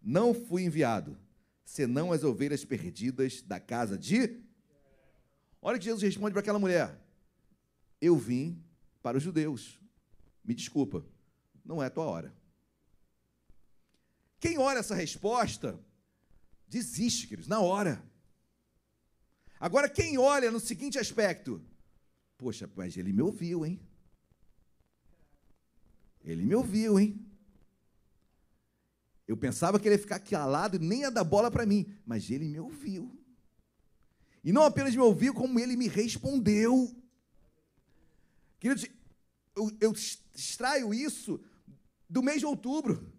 Não fui enviado, senão as ovelhas perdidas da casa de. Olha que Jesus responde para aquela mulher: Eu vim para os judeus. Me desculpa, não é a tua hora. Quem olha essa resposta, desiste, queridos, na hora. Agora, quem olha no seguinte aspecto, Poxa, mas ele me ouviu, hein? Ele me ouviu, hein? Eu pensava que ele ia ficar calado e nem ia dar bola para mim, mas ele me ouviu. E não apenas me ouviu, como ele me respondeu. Queridos, eu, eu extraio isso do mês de outubro,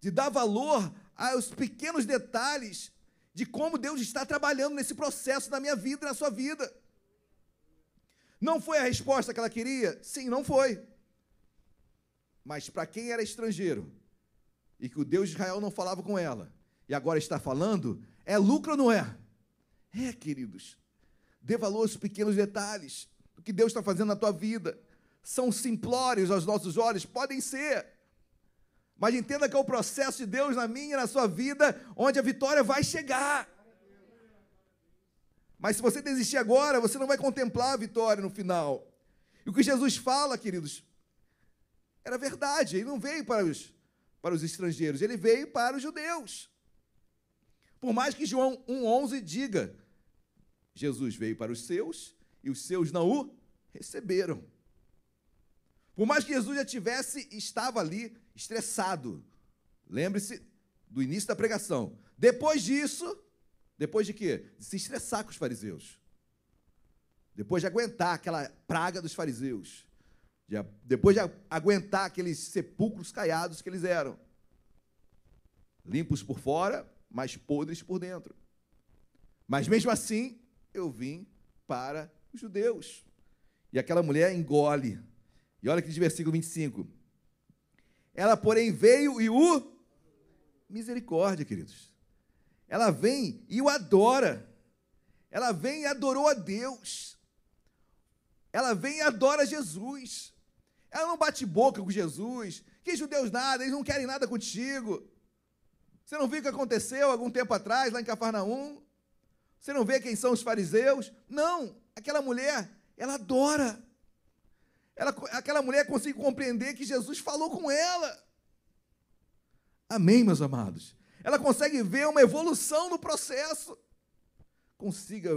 de dar valor aos pequenos detalhes de como Deus está trabalhando nesse processo na minha vida e na sua vida. Não foi a resposta que ela queria? Sim, não foi. Mas para quem era estrangeiro e que o Deus de Israel não falava com ela e agora está falando, é lucro ou não é? É, queridos. Dê valor aos pequenos detalhes do que Deus está fazendo na tua vida. São simplórios aos nossos olhos? Podem ser. Mas entenda que é o processo de Deus na minha e na sua vida onde a vitória vai chegar. Mas se você desistir agora, você não vai contemplar a vitória no final. E o que Jesus fala, queridos, era verdade. Ele não veio para os, para os estrangeiros, ele veio para os judeus. Por mais que João 1,11 diga, Jesus veio para os seus e os seus não o receberam. Por mais que Jesus já tivesse, estava ali estressado. Lembre-se do início da pregação. Depois disso, depois de quê? De se estressar com os fariseus. Depois de aguentar aquela praga dos fariseus. De, depois de aguentar aqueles sepulcros caiados que eles eram. Limpos por fora, mas podres por dentro. Mas mesmo assim, eu vim para os judeus. E aquela mulher engole. E olha que diz versículo 25. Ela, porém, veio e o. Misericórdia, queridos. Ela vem e o adora. Ela vem e adorou a Deus. Ela vem e adora Jesus. Ela não bate boca com Jesus. Que judeus nada, eles não querem nada contigo. Você não viu o que aconteceu algum tempo atrás, lá em Cafarnaum? Você não vê quem são os fariseus? Não, aquela mulher, ela adora. Ela, aquela mulher consegue compreender que Jesus falou com ela. Amém, meus amados? Ela consegue ver uma evolução no processo. Consiga,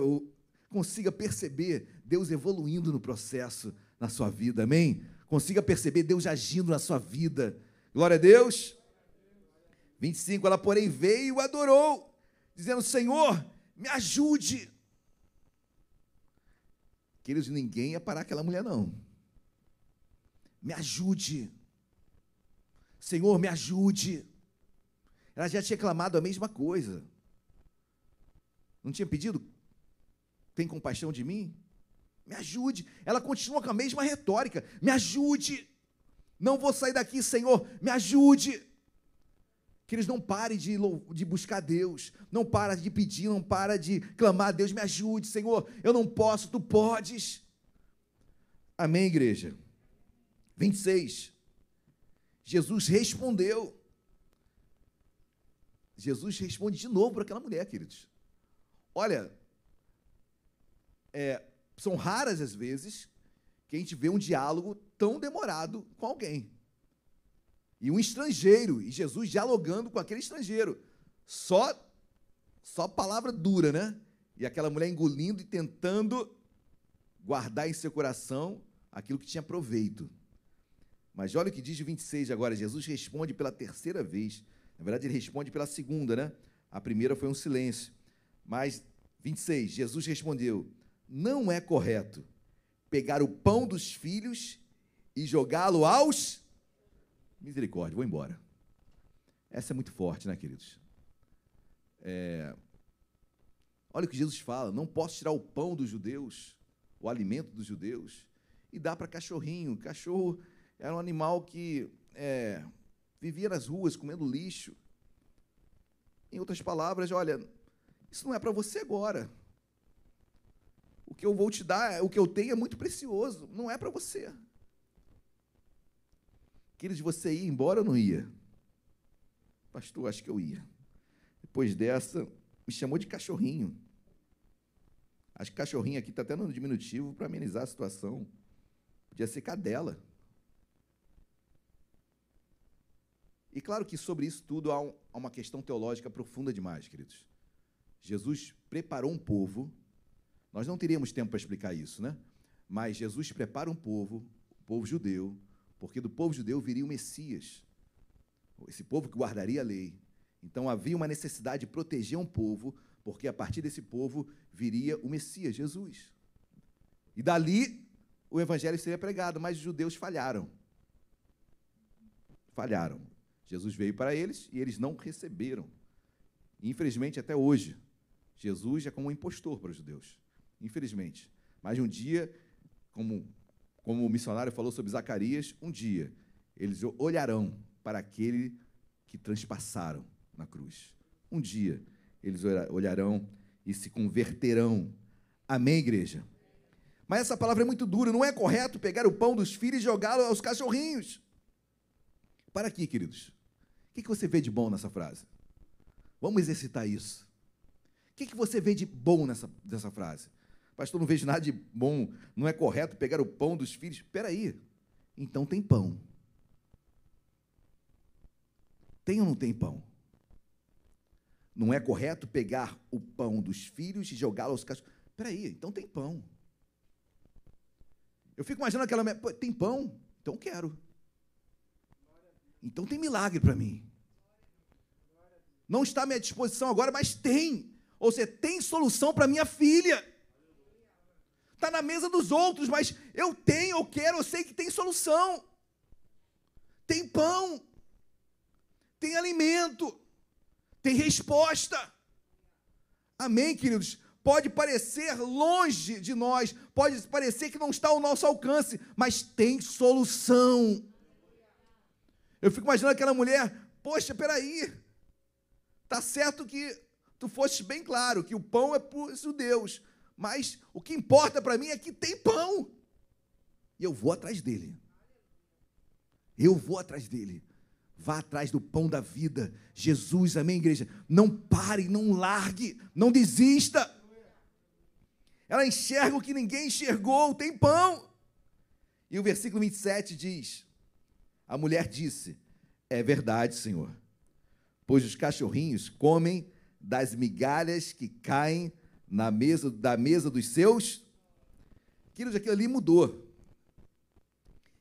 consiga perceber Deus evoluindo no processo na sua vida, amém? Consiga perceber Deus agindo na sua vida. Glória a Deus. 25, ela porém veio e adorou, dizendo: Senhor, me ajude. Queridos, ninguém ia parar aquela mulher, não. Me ajude. Senhor, me ajude. Ela já tinha clamado a mesma coisa. Não tinha pedido? Tem compaixão de mim? Me ajude. Ela continua com a mesma retórica. Me ajude. Não vou sair daqui, Senhor. Me ajude. Que eles não parem de, de buscar Deus. Não para de pedir, não para de clamar a Deus. Me ajude, Senhor. Eu não posso, tu podes. Amém, igreja? 26. Jesus respondeu. Jesus responde de novo para aquela mulher, queridos. Olha, é, são raras as vezes que a gente vê um diálogo tão demorado com alguém. E um estrangeiro, e Jesus dialogando com aquele estrangeiro. Só, só palavra dura, né? E aquela mulher engolindo e tentando guardar em seu coração aquilo que tinha proveito. Mas olha o que diz o 26 agora. Jesus responde pela terceira vez. Na verdade, ele responde pela segunda, né? A primeira foi um silêncio. Mas, 26, Jesus respondeu: Não é correto pegar o pão dos filhos e jogá-lo aos. Misericórdia, vou embora. Essa é muito forte, né, queridos? É... Olha o que Jesus fala: não posso tirar o pão dos judeus, o alimento dos judeus, e dar para cachorrinho. Cachorro era um animal que é, vivia nas ruas comendo lixo. Em outras palavras, olha, isso não é para você agora. O que eu vou te dar, o que eu tenho é muito precioso, não é para você. Queridos, você ia embora ou não ia? Pastor, acho que eu ia. Depois dessa, me chamou de cachorrinho. Acho que cachorrinho aqui está até no diminutivo para amenizar a situação. Podia ser cadela. E claro que sobre isso tudo há, um, há uma questão teológica profunda demais, queridos. Jesus preparou um povo, nós não teríamos tempo para explicar isso, né? Mas Jesus prepara um povo, o povo judeu, porque do povo judeu viria o Messias, esse povo que guardaria a lei. Então havia uma necessidade de proteger um povo, porque a partir desse povo viria o Messias, Jesus. E dali o evangelho seria pregado, mas os judeus falharam. Falharam. Jesus veio para eles e eles não receberam. infelizmente, até hoje, Jesus é como um impostor para os judeus. Infelizmente. Mas um dia, como, como o missionário falou sobre Zacarias, um dia eles olharão para aquele que transpassaram na cruz. Um dia eles olharão e se converterão. Amém, igreja? Mas essa palavra é muito dura. Não é correto pegar o pão dos filhos e jogá-lo aos cachorrinhos. Para aqui, queridos. O que você vê de bom nessa frase? Vamos exercitar isso. O que você vê de bom nessa, nessa frase? Pastor, não vejo nada de bom. Não é correto pegar o pão dos filhos. Espera aí. Então tem pão. Tem ou não tem pão? Não é correto pegar o pão dos filhos e jogá-lo aos cachorros. Espera aí, então tem pão. Eu fico imaginando aquela tem pão? Então quero. Então tem milagre para mim. Não está à minha disposição agora, mas tem. Ou seja, tem solução para minha filha. Está na mesa dos outros, mas eu tenho, eu quero, eu sei que tem solução. Tem pão. Tem alimento. Tem resposta. Amém, queridos? Pode parecer longe de nós, pode parecer que não está ao nosso alcance, mas tem solução. Eu fico imaginando aquela mulher, poxa, peraí, tá certo que tu foste bem claro que o pão é para os judeus, mas o que importa para mim é que tem pão. E eu vou atrás dele. Eu vou atrás dele. Vá atrás do pão da vida. Jesus, amém, igreja? Não pare, não largue, não desista. Ela enxerga o que ninguém enxergou, tem pão. E o versículo 27 diz: A mulher disse: É verdade, Senhor, pois os cachorrinhos comem das migalhas que caem na mesa da mesa dos seus. Queridos, aquilo ali mudou.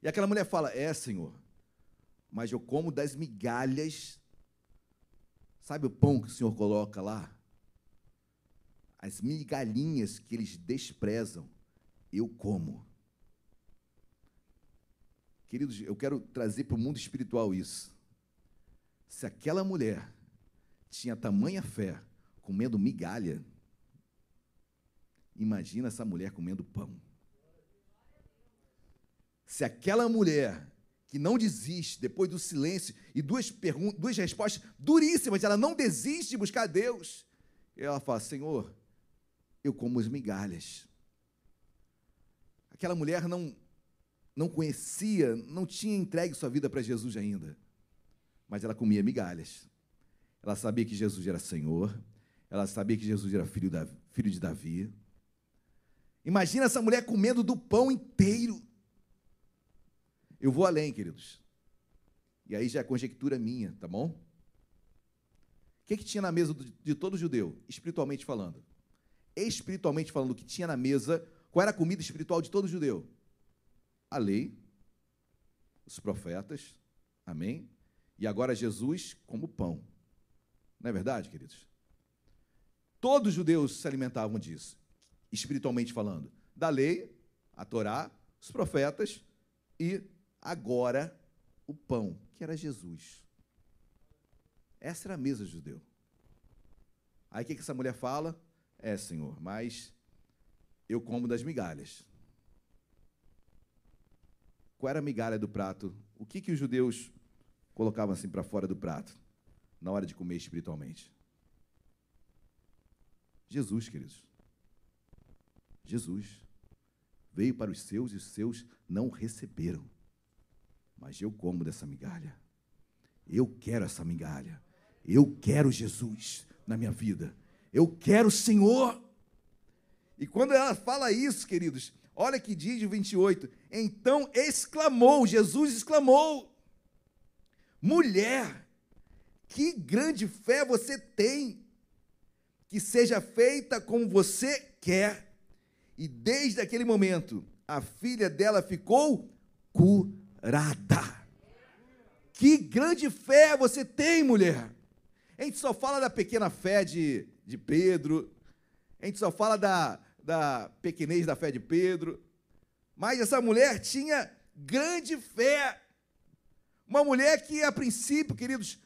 E aquela mulher fala: É, Senhor, mas eu como das migalhas. Sabe o pão que o Senhor coloca lá? as migalhinhas que eles desprezam, eu como. Queridos, eu quero trazer para o mundo espiritual isso. Se aquela mulher tinha tamanha fé comendo migalha, imagina essa mulher comendo pão. Se aquela mulher que não desiste depois do silêncio e duas, duas respostas duríssimas, ela não desiste de buscar Deus, ela fala: Senhor, eu como as migalhas. Aquela mulher não, não conhecia, não tinha entregue sua vida para Jesus ainda, mas ela comia migalhas. Ela sabia que Jesus era Senhor, ela sabia que Jesus era filho, da, filho de Davi. Imagina essa mulher comendo do pão inteiro. Eu vou além, queridos. E aí já é conjectura minha, tá bom? O que, que tinha na mesa de todo judeu, espiritualmente falando? espiritualmente falando, o que tinha na mesa, qual era a comida espiritual de todo judeu? A lei, os profetas, amém? E agora Jesus como pão. Não é verdade, queridos? Todos os judeus se alimentavam disso, espiritualmente falando. Da lei, a Torá, os profetas e agora o pão, que era Jesus. Essa era a mesa judeu. Aí o que essa mulher fala? É, Senhor, mas eu como das migalhas. Qual era a migalha do prato? O que, que os judeus colocavam assim para fora do prato na hora de comer espiritualmente? Jesus, queridos. Jesus veio para os seus e os seus não receberam. Mas eu como dessa migalha. Eu quero essa migalha. Eu quero Jesus na minha vida. Eu quero o Senhor. E quando ela fala isso, queridos, olha que diz o 28. Então exclamou, Jesus exclamou: Mulher, que grande fé você tem, que seja feita como você quer. E desde aquele momento, a filha dela ficou curada. Que grande fé você tem, mulher. A gente só fala da pequena fé de de Pedro, a gente só fala da, da pequenez da fé de Pedro, mas essa mulher tinha grande fé. Uma mulher que, a princípio, queridos,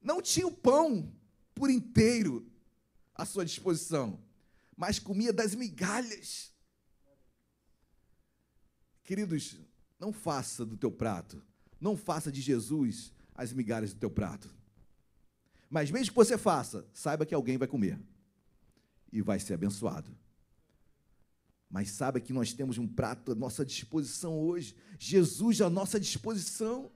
não tinha o pão por inteiro à sua disposição, mas comia das migalhas. Queridos, não faça do teu prato, não faça de Jesus as migalhas do teu prato. Mas mesmo que você faça, saiba que alguém vai comer e vai ser abençoado. Mas saiba que nós temos um prato à nossa disposição hoje, Jesus à nossa disposição.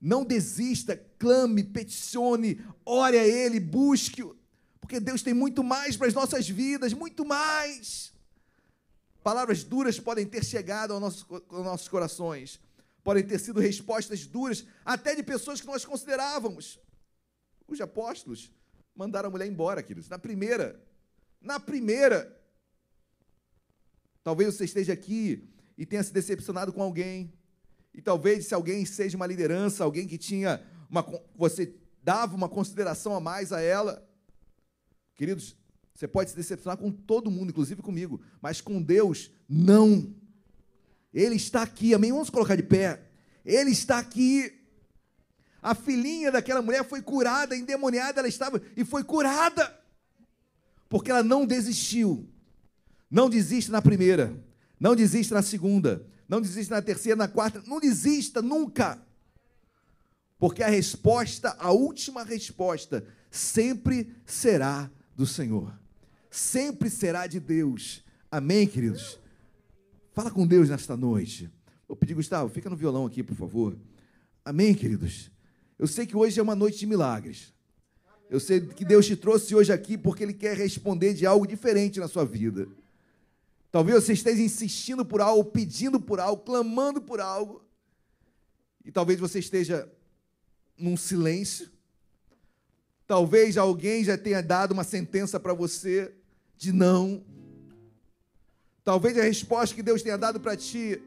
Não desista, clame, peticione, ore a Ele, busque-o, porque Deus tem muito mais para as nossas vidas, muito mais. Palavras duras podem ter chegado aos nossos corações, podem ter sido respostas duras, até de pessoas que nós considerávamos. Os apóstolos mandaram a mulher embora, queridos, na primeira. Na primeira. Talvez você esteja aqui e tenha se decepcionado com alguém. E talvez se alguém seja uma liderança, alguém que tinha uma você dava uma consideração a mais a ela. Queridos, você pode se decepcionar com todo mundo, inclusive comigo, mas com Deus, não. Ele está aqui, amém? Vamos colocar de pé. Ele está aqui. A filhinha daquela mulher foi curada, endemoniada ela estava, e foi curada, porque ela não desistiu. Não desista na primeira, não desista na segunda, não desista na terceira, na quarta, não desista nunca. Porque a resposta, a última resposta, sempre será do Senhor sempre será de Deus. Amém, queridos? Fala com Deus nesta noite. Vou pedir, Gustavo, fica no violão aqui, por favor. Amém, queridos? Eu sei que hoje é uma noite de milagres. Eu sei que Deus te trouxe hoje aqui porque Ele quer responder de algo diferente na sua vida. Talvez você esteja insistindo por algo, pedindo por algo, clamando por algo. E talvez você esteja num silêncio. Talvez alguém já tenha dado uma sentença para você de não. Talvez a resposta que Deus tenha dado para ti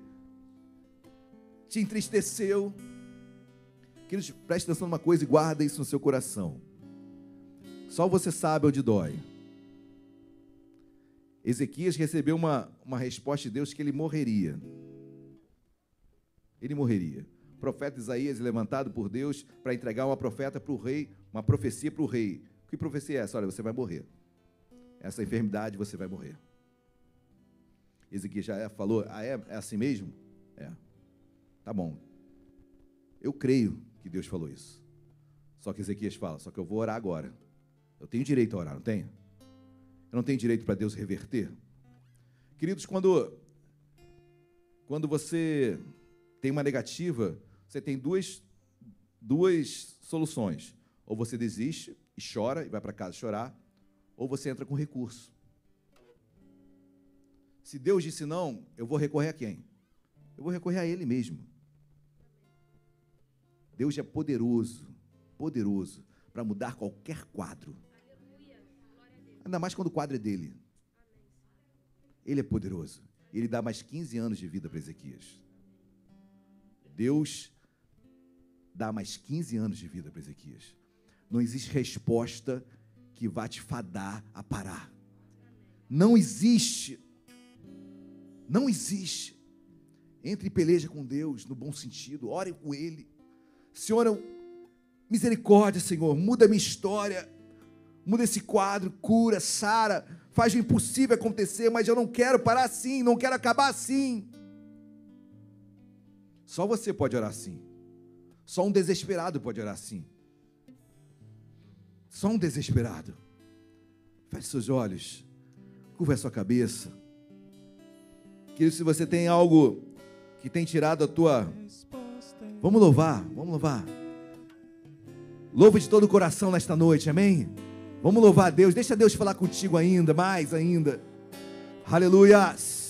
te entristeceu. Queridos, preste atenção numa coisa e guarda isso no seu coração. Só você sabe onde dói. Ezequias recebeu uma, uma resposta de Deus que ele morreria. Ele morreria. O profeta Isaías levantado por Deus para entregar uma profeta para o rei, uma profecia para o rei. Que profecia é essa? Olha, você vai morrer essa enfermidade você vai morrer. Ezequiel já é, falou, ah, é, é assim mesmo? É. Tá bom. Eu creio que Deus falou isso. Só que Ezequias fala, só que eu vou orar agora. Eu tenho direito a orar, não tenho? Eu não tenho direito para Deus reverter? Queridos, quando, quando você tem uma negativa, você tem duas, duas soluções. Ou você desiste e chora e vai para casa chorar, ou você entra com recurso. Se Deus disse não, eu vou recorrer a quem? Eu vou recorrer a Ele mesmo. Deus é poderoso, poderoso, para mudar qualquer quadro. Ainda mais quando o quadro é dele. Ele é poderoso. Ele dá mais 15 anos de vida para Ezequias. Deus dá mais 15 anos de vida para Ezequias. Não existe resposta que vai te fadar a parar. Não existe. Não existe. Entre e peleja com Deus no bom sentido, ore com Ele. Senhor, misericórdia, Senhor, muda a minha história, muda esse quadro, cura, sara, faz o impossível acontecer, mas eu não quero parar assim, não quero acabar assim. Só você pode orar assim. Só um desesperado pode orar assim. Só um desesperado. Feche seus olhos. Curva a sua cabeça. Querido, se você tem algo que tem tirado a tua. Vamos louvar, vamos louvar. Louva de todo o coração nesta noite, amém? Vamos louvar a Deus. Deixa Deus falar contigo ainda, mais ainda. Aleluias.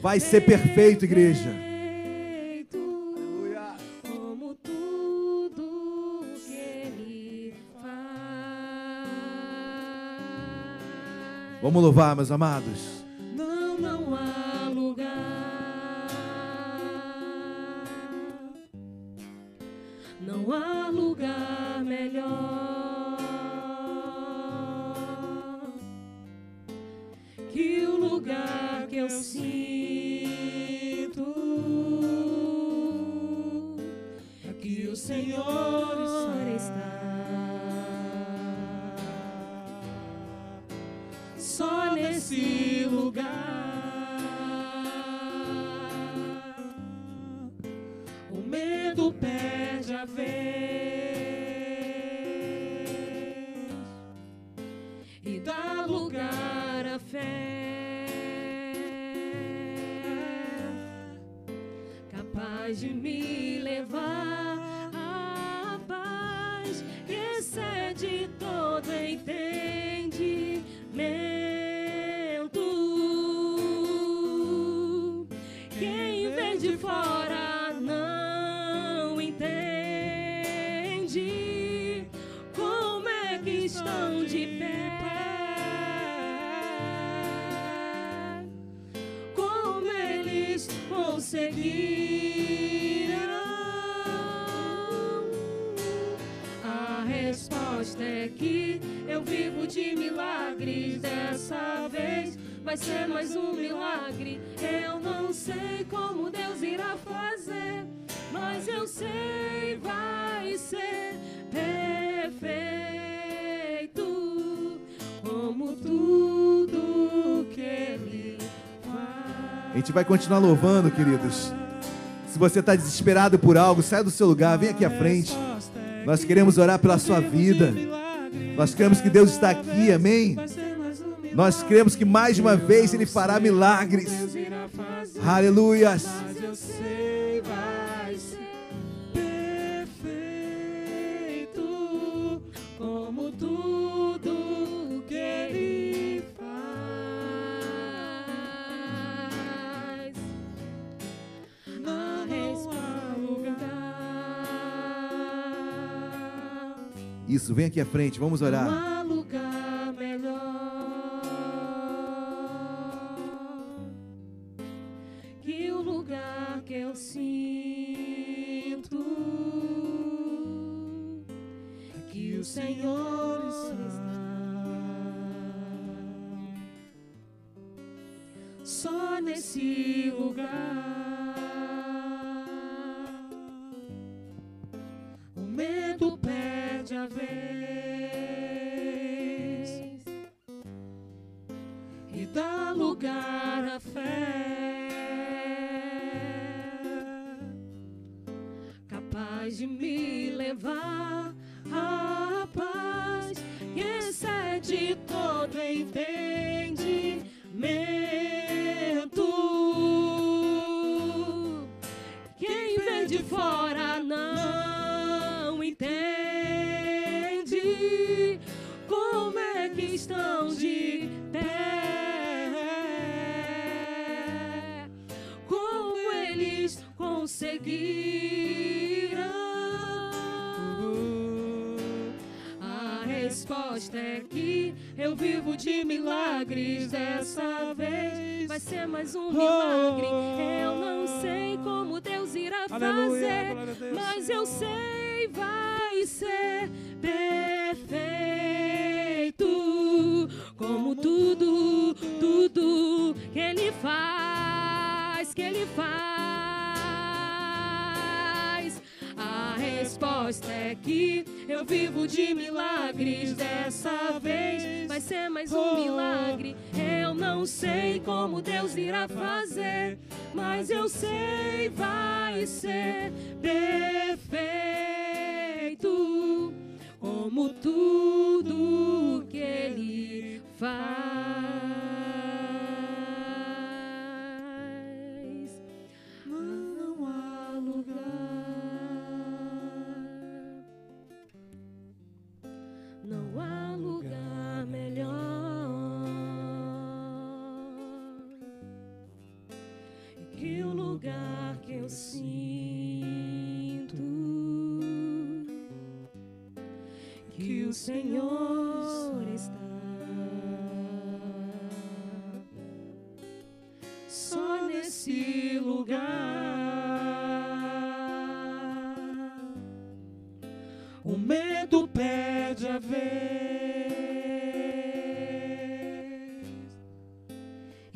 Vai ser perfeito, igreja. Como tudo que ele faz. Vamos louvar, meus amados. Não, não há lugar. Não há lugar melhor que o lugar que eu sinto. Senhor está. Só nesse lugar o medo perde a vez e dá lugar à fé capaz de me levar. eu vivo de milagres. Dessa vez vai ser mais um milagre. Eu não sei como Deus irá fazer, mas eu sei vai ser perfeito como tudo que Ele faz. A gente vai continuar louvando, queridos. Se você está desesperado por algo, sai do seu lugar, vem aqui à frente. Nós queremos orar pela sua vida. Nós cremos que Deus está aqui, amém? Nós cremos que mais uma vez Ele fará milagres. Aleluias. Isso, vem aqui à frente, vamos orar.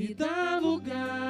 e dá lugar.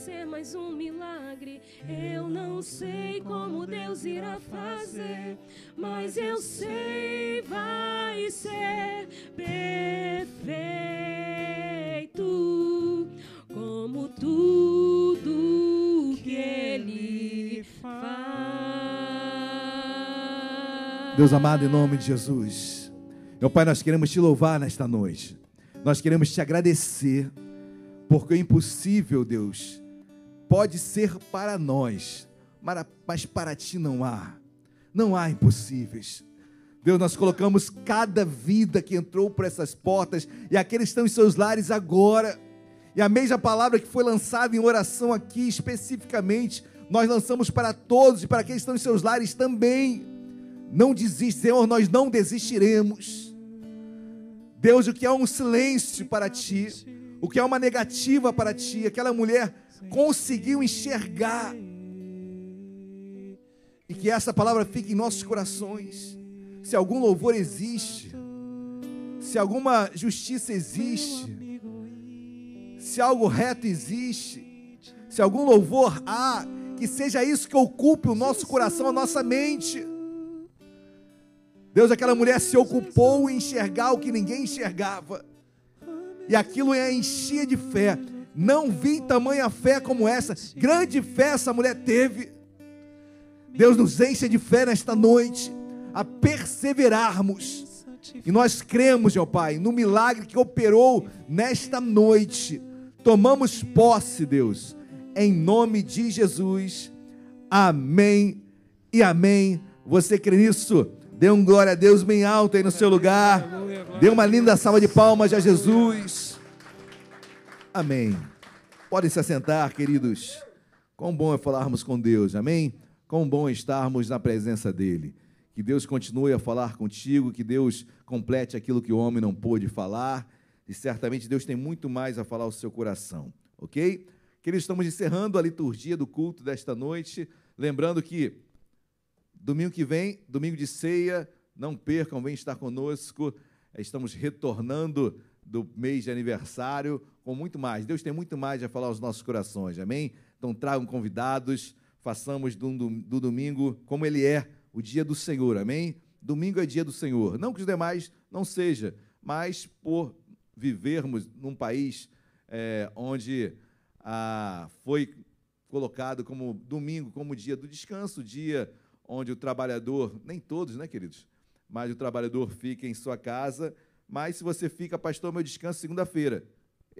Ser mais um milagre. Eu não sei como Deus irá fazer, mas eu sei vai ser perfeito, como tudo que Ele faz. Deus amado, em nome de Jesus. Meu Pai, nós queremos te louvar nesta noite. Nós queremos te agradecer, porque o impossível, Deus, pode ser para nós, mas para ti não há. Não há impossíveis. Deus, nós colocamos cada vida que entrou por essas portas e aqueles que estão em seus lares agora. E a mesma palavra que foi lançada em oração aqui especificamente, nós lançamos para todos e para aqueles que estão em seus lares também. Não desiste, Senhor, nós não desistiremos. Deus, o que é um silêncio para ti, o que é uma negativa para ti, aquela mulher conseguiu enxergar. E que essa palavra fique em nossos corações. Se algum louvor existe, se alguma justiça existe, se algo reto existe, se algum louvor há, que seja isso que ocupe o nosso coração, a nossa mente. Deus, aquela mulher se ocupou em enxergar o que ninguém enxergava. E aquilo a enchia de fé. Não vi tamanha fé como essa. Grande fé essa mulher teve. Deus nos enche de fé nesta noite, a perseverarmos. E nós cremos, meu Pai, no milagre que operou nesta noite. Tomamos posse, Deus, em nome de Jesus. Amém e amém. Você crê nisso? Dê um glória a Deus bem alto aí no seu lugar. Dê uma linda salva de palmas a Jesus. Amém. Podem se assentar, queridos. Quão bom é falarmos com Deus, amém? Quão bom é estarmos na presença dEle. Que Deus continue a falar contigo, que Deus complete aquilo que o homem não pôde falar, e certamente Deus tem muito mais a falar ao seu coração, ok? Queridos, estamos encerrando a liturgia do culto desta noite, lembrando que Domingo que vem, domingo de ceia, não percam, vem estar conosco. Estamos retornando do mês de aniversário com muito mais. Deus tem muito mais a falar aos nossos corações, amém? Então tragam convidados, façamos do, do domingo como ele é, o dia do Senhor, amém? Domingo é dia do Senhor. Não que os demais não seja, mas por vivermos num país é, onde ah, foi colocado como domingo, como dia do descanso, dia onde o trabalhador, nem todos, né, queridos? Mas o trabalhador fica em sua casa. Mas se você fica, pastor, meu descanso segunda-feira.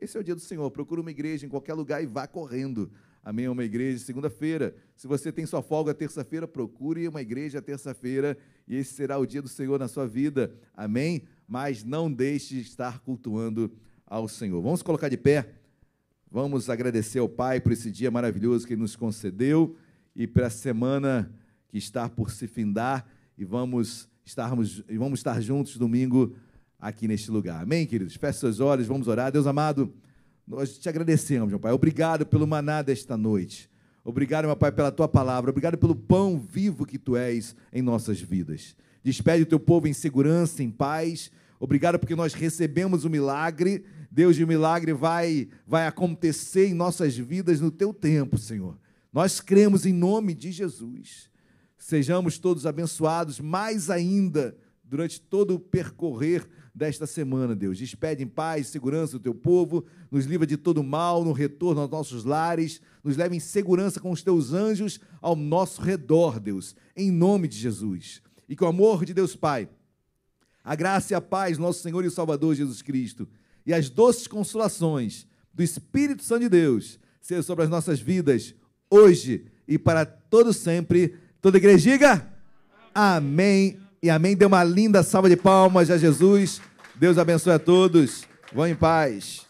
Esse é o dia do Senhor. Procura uma igreja em qualquer lugar e vá correndo. Amém? Uma igreja segunda-feira. Se você tem sua folga terça-feira, procure uma igreja terça-feira e esse será o dia do Senhor na sua vida. Amém? Mas não deixe de estar cultuando ao Senhor. Vamos colocar de pé. Vamos agradecer ao Pai por esse dia maravilhoso que Ele nos concedeu e para a semana que está por se findar e vamos estarmos e vamos estar juntos domingo aqui neste lugar. Amém, queridos? Feche seus olhos, vamos orar. Deus amado, nós te agradecemos, meu Pai. Obrigado pelo maná desta noite. Obrigado, meu Pai, pela tua palavra. Obrigado pelo pão vivo que tu és em nossas vidas. Despede o teu povo em segurança, em paz. Obrigado porque nós recebemos o milagre. Deus, e o milagre vai vai acontecer em nossas vidas no teu tempo, Senhor. Nós cremos em nome de Jesus. Sejamos todos abençoados mais ainda durante todo o percorrer desta semana, Deus. Despede em paz, segurança o teu povo, nos livra de todo mal no retorno aos nossos lares, nos leva em segurança com os teus anjos ao nosso redor, Deus, em nome de Jesus. E que o amor de Deus Pai, a graça e a paz, nosso Senhor e Salvador Jesus Cristo, e as doces consolações do Espírito Santo de Deus, sejam sobre as nossas vidas, hoje e para todo sempre Toda igreja diga amém e amém. Dê uma linda salva de palmas a Jesus. Deus abençoe a todos. Vão em paz.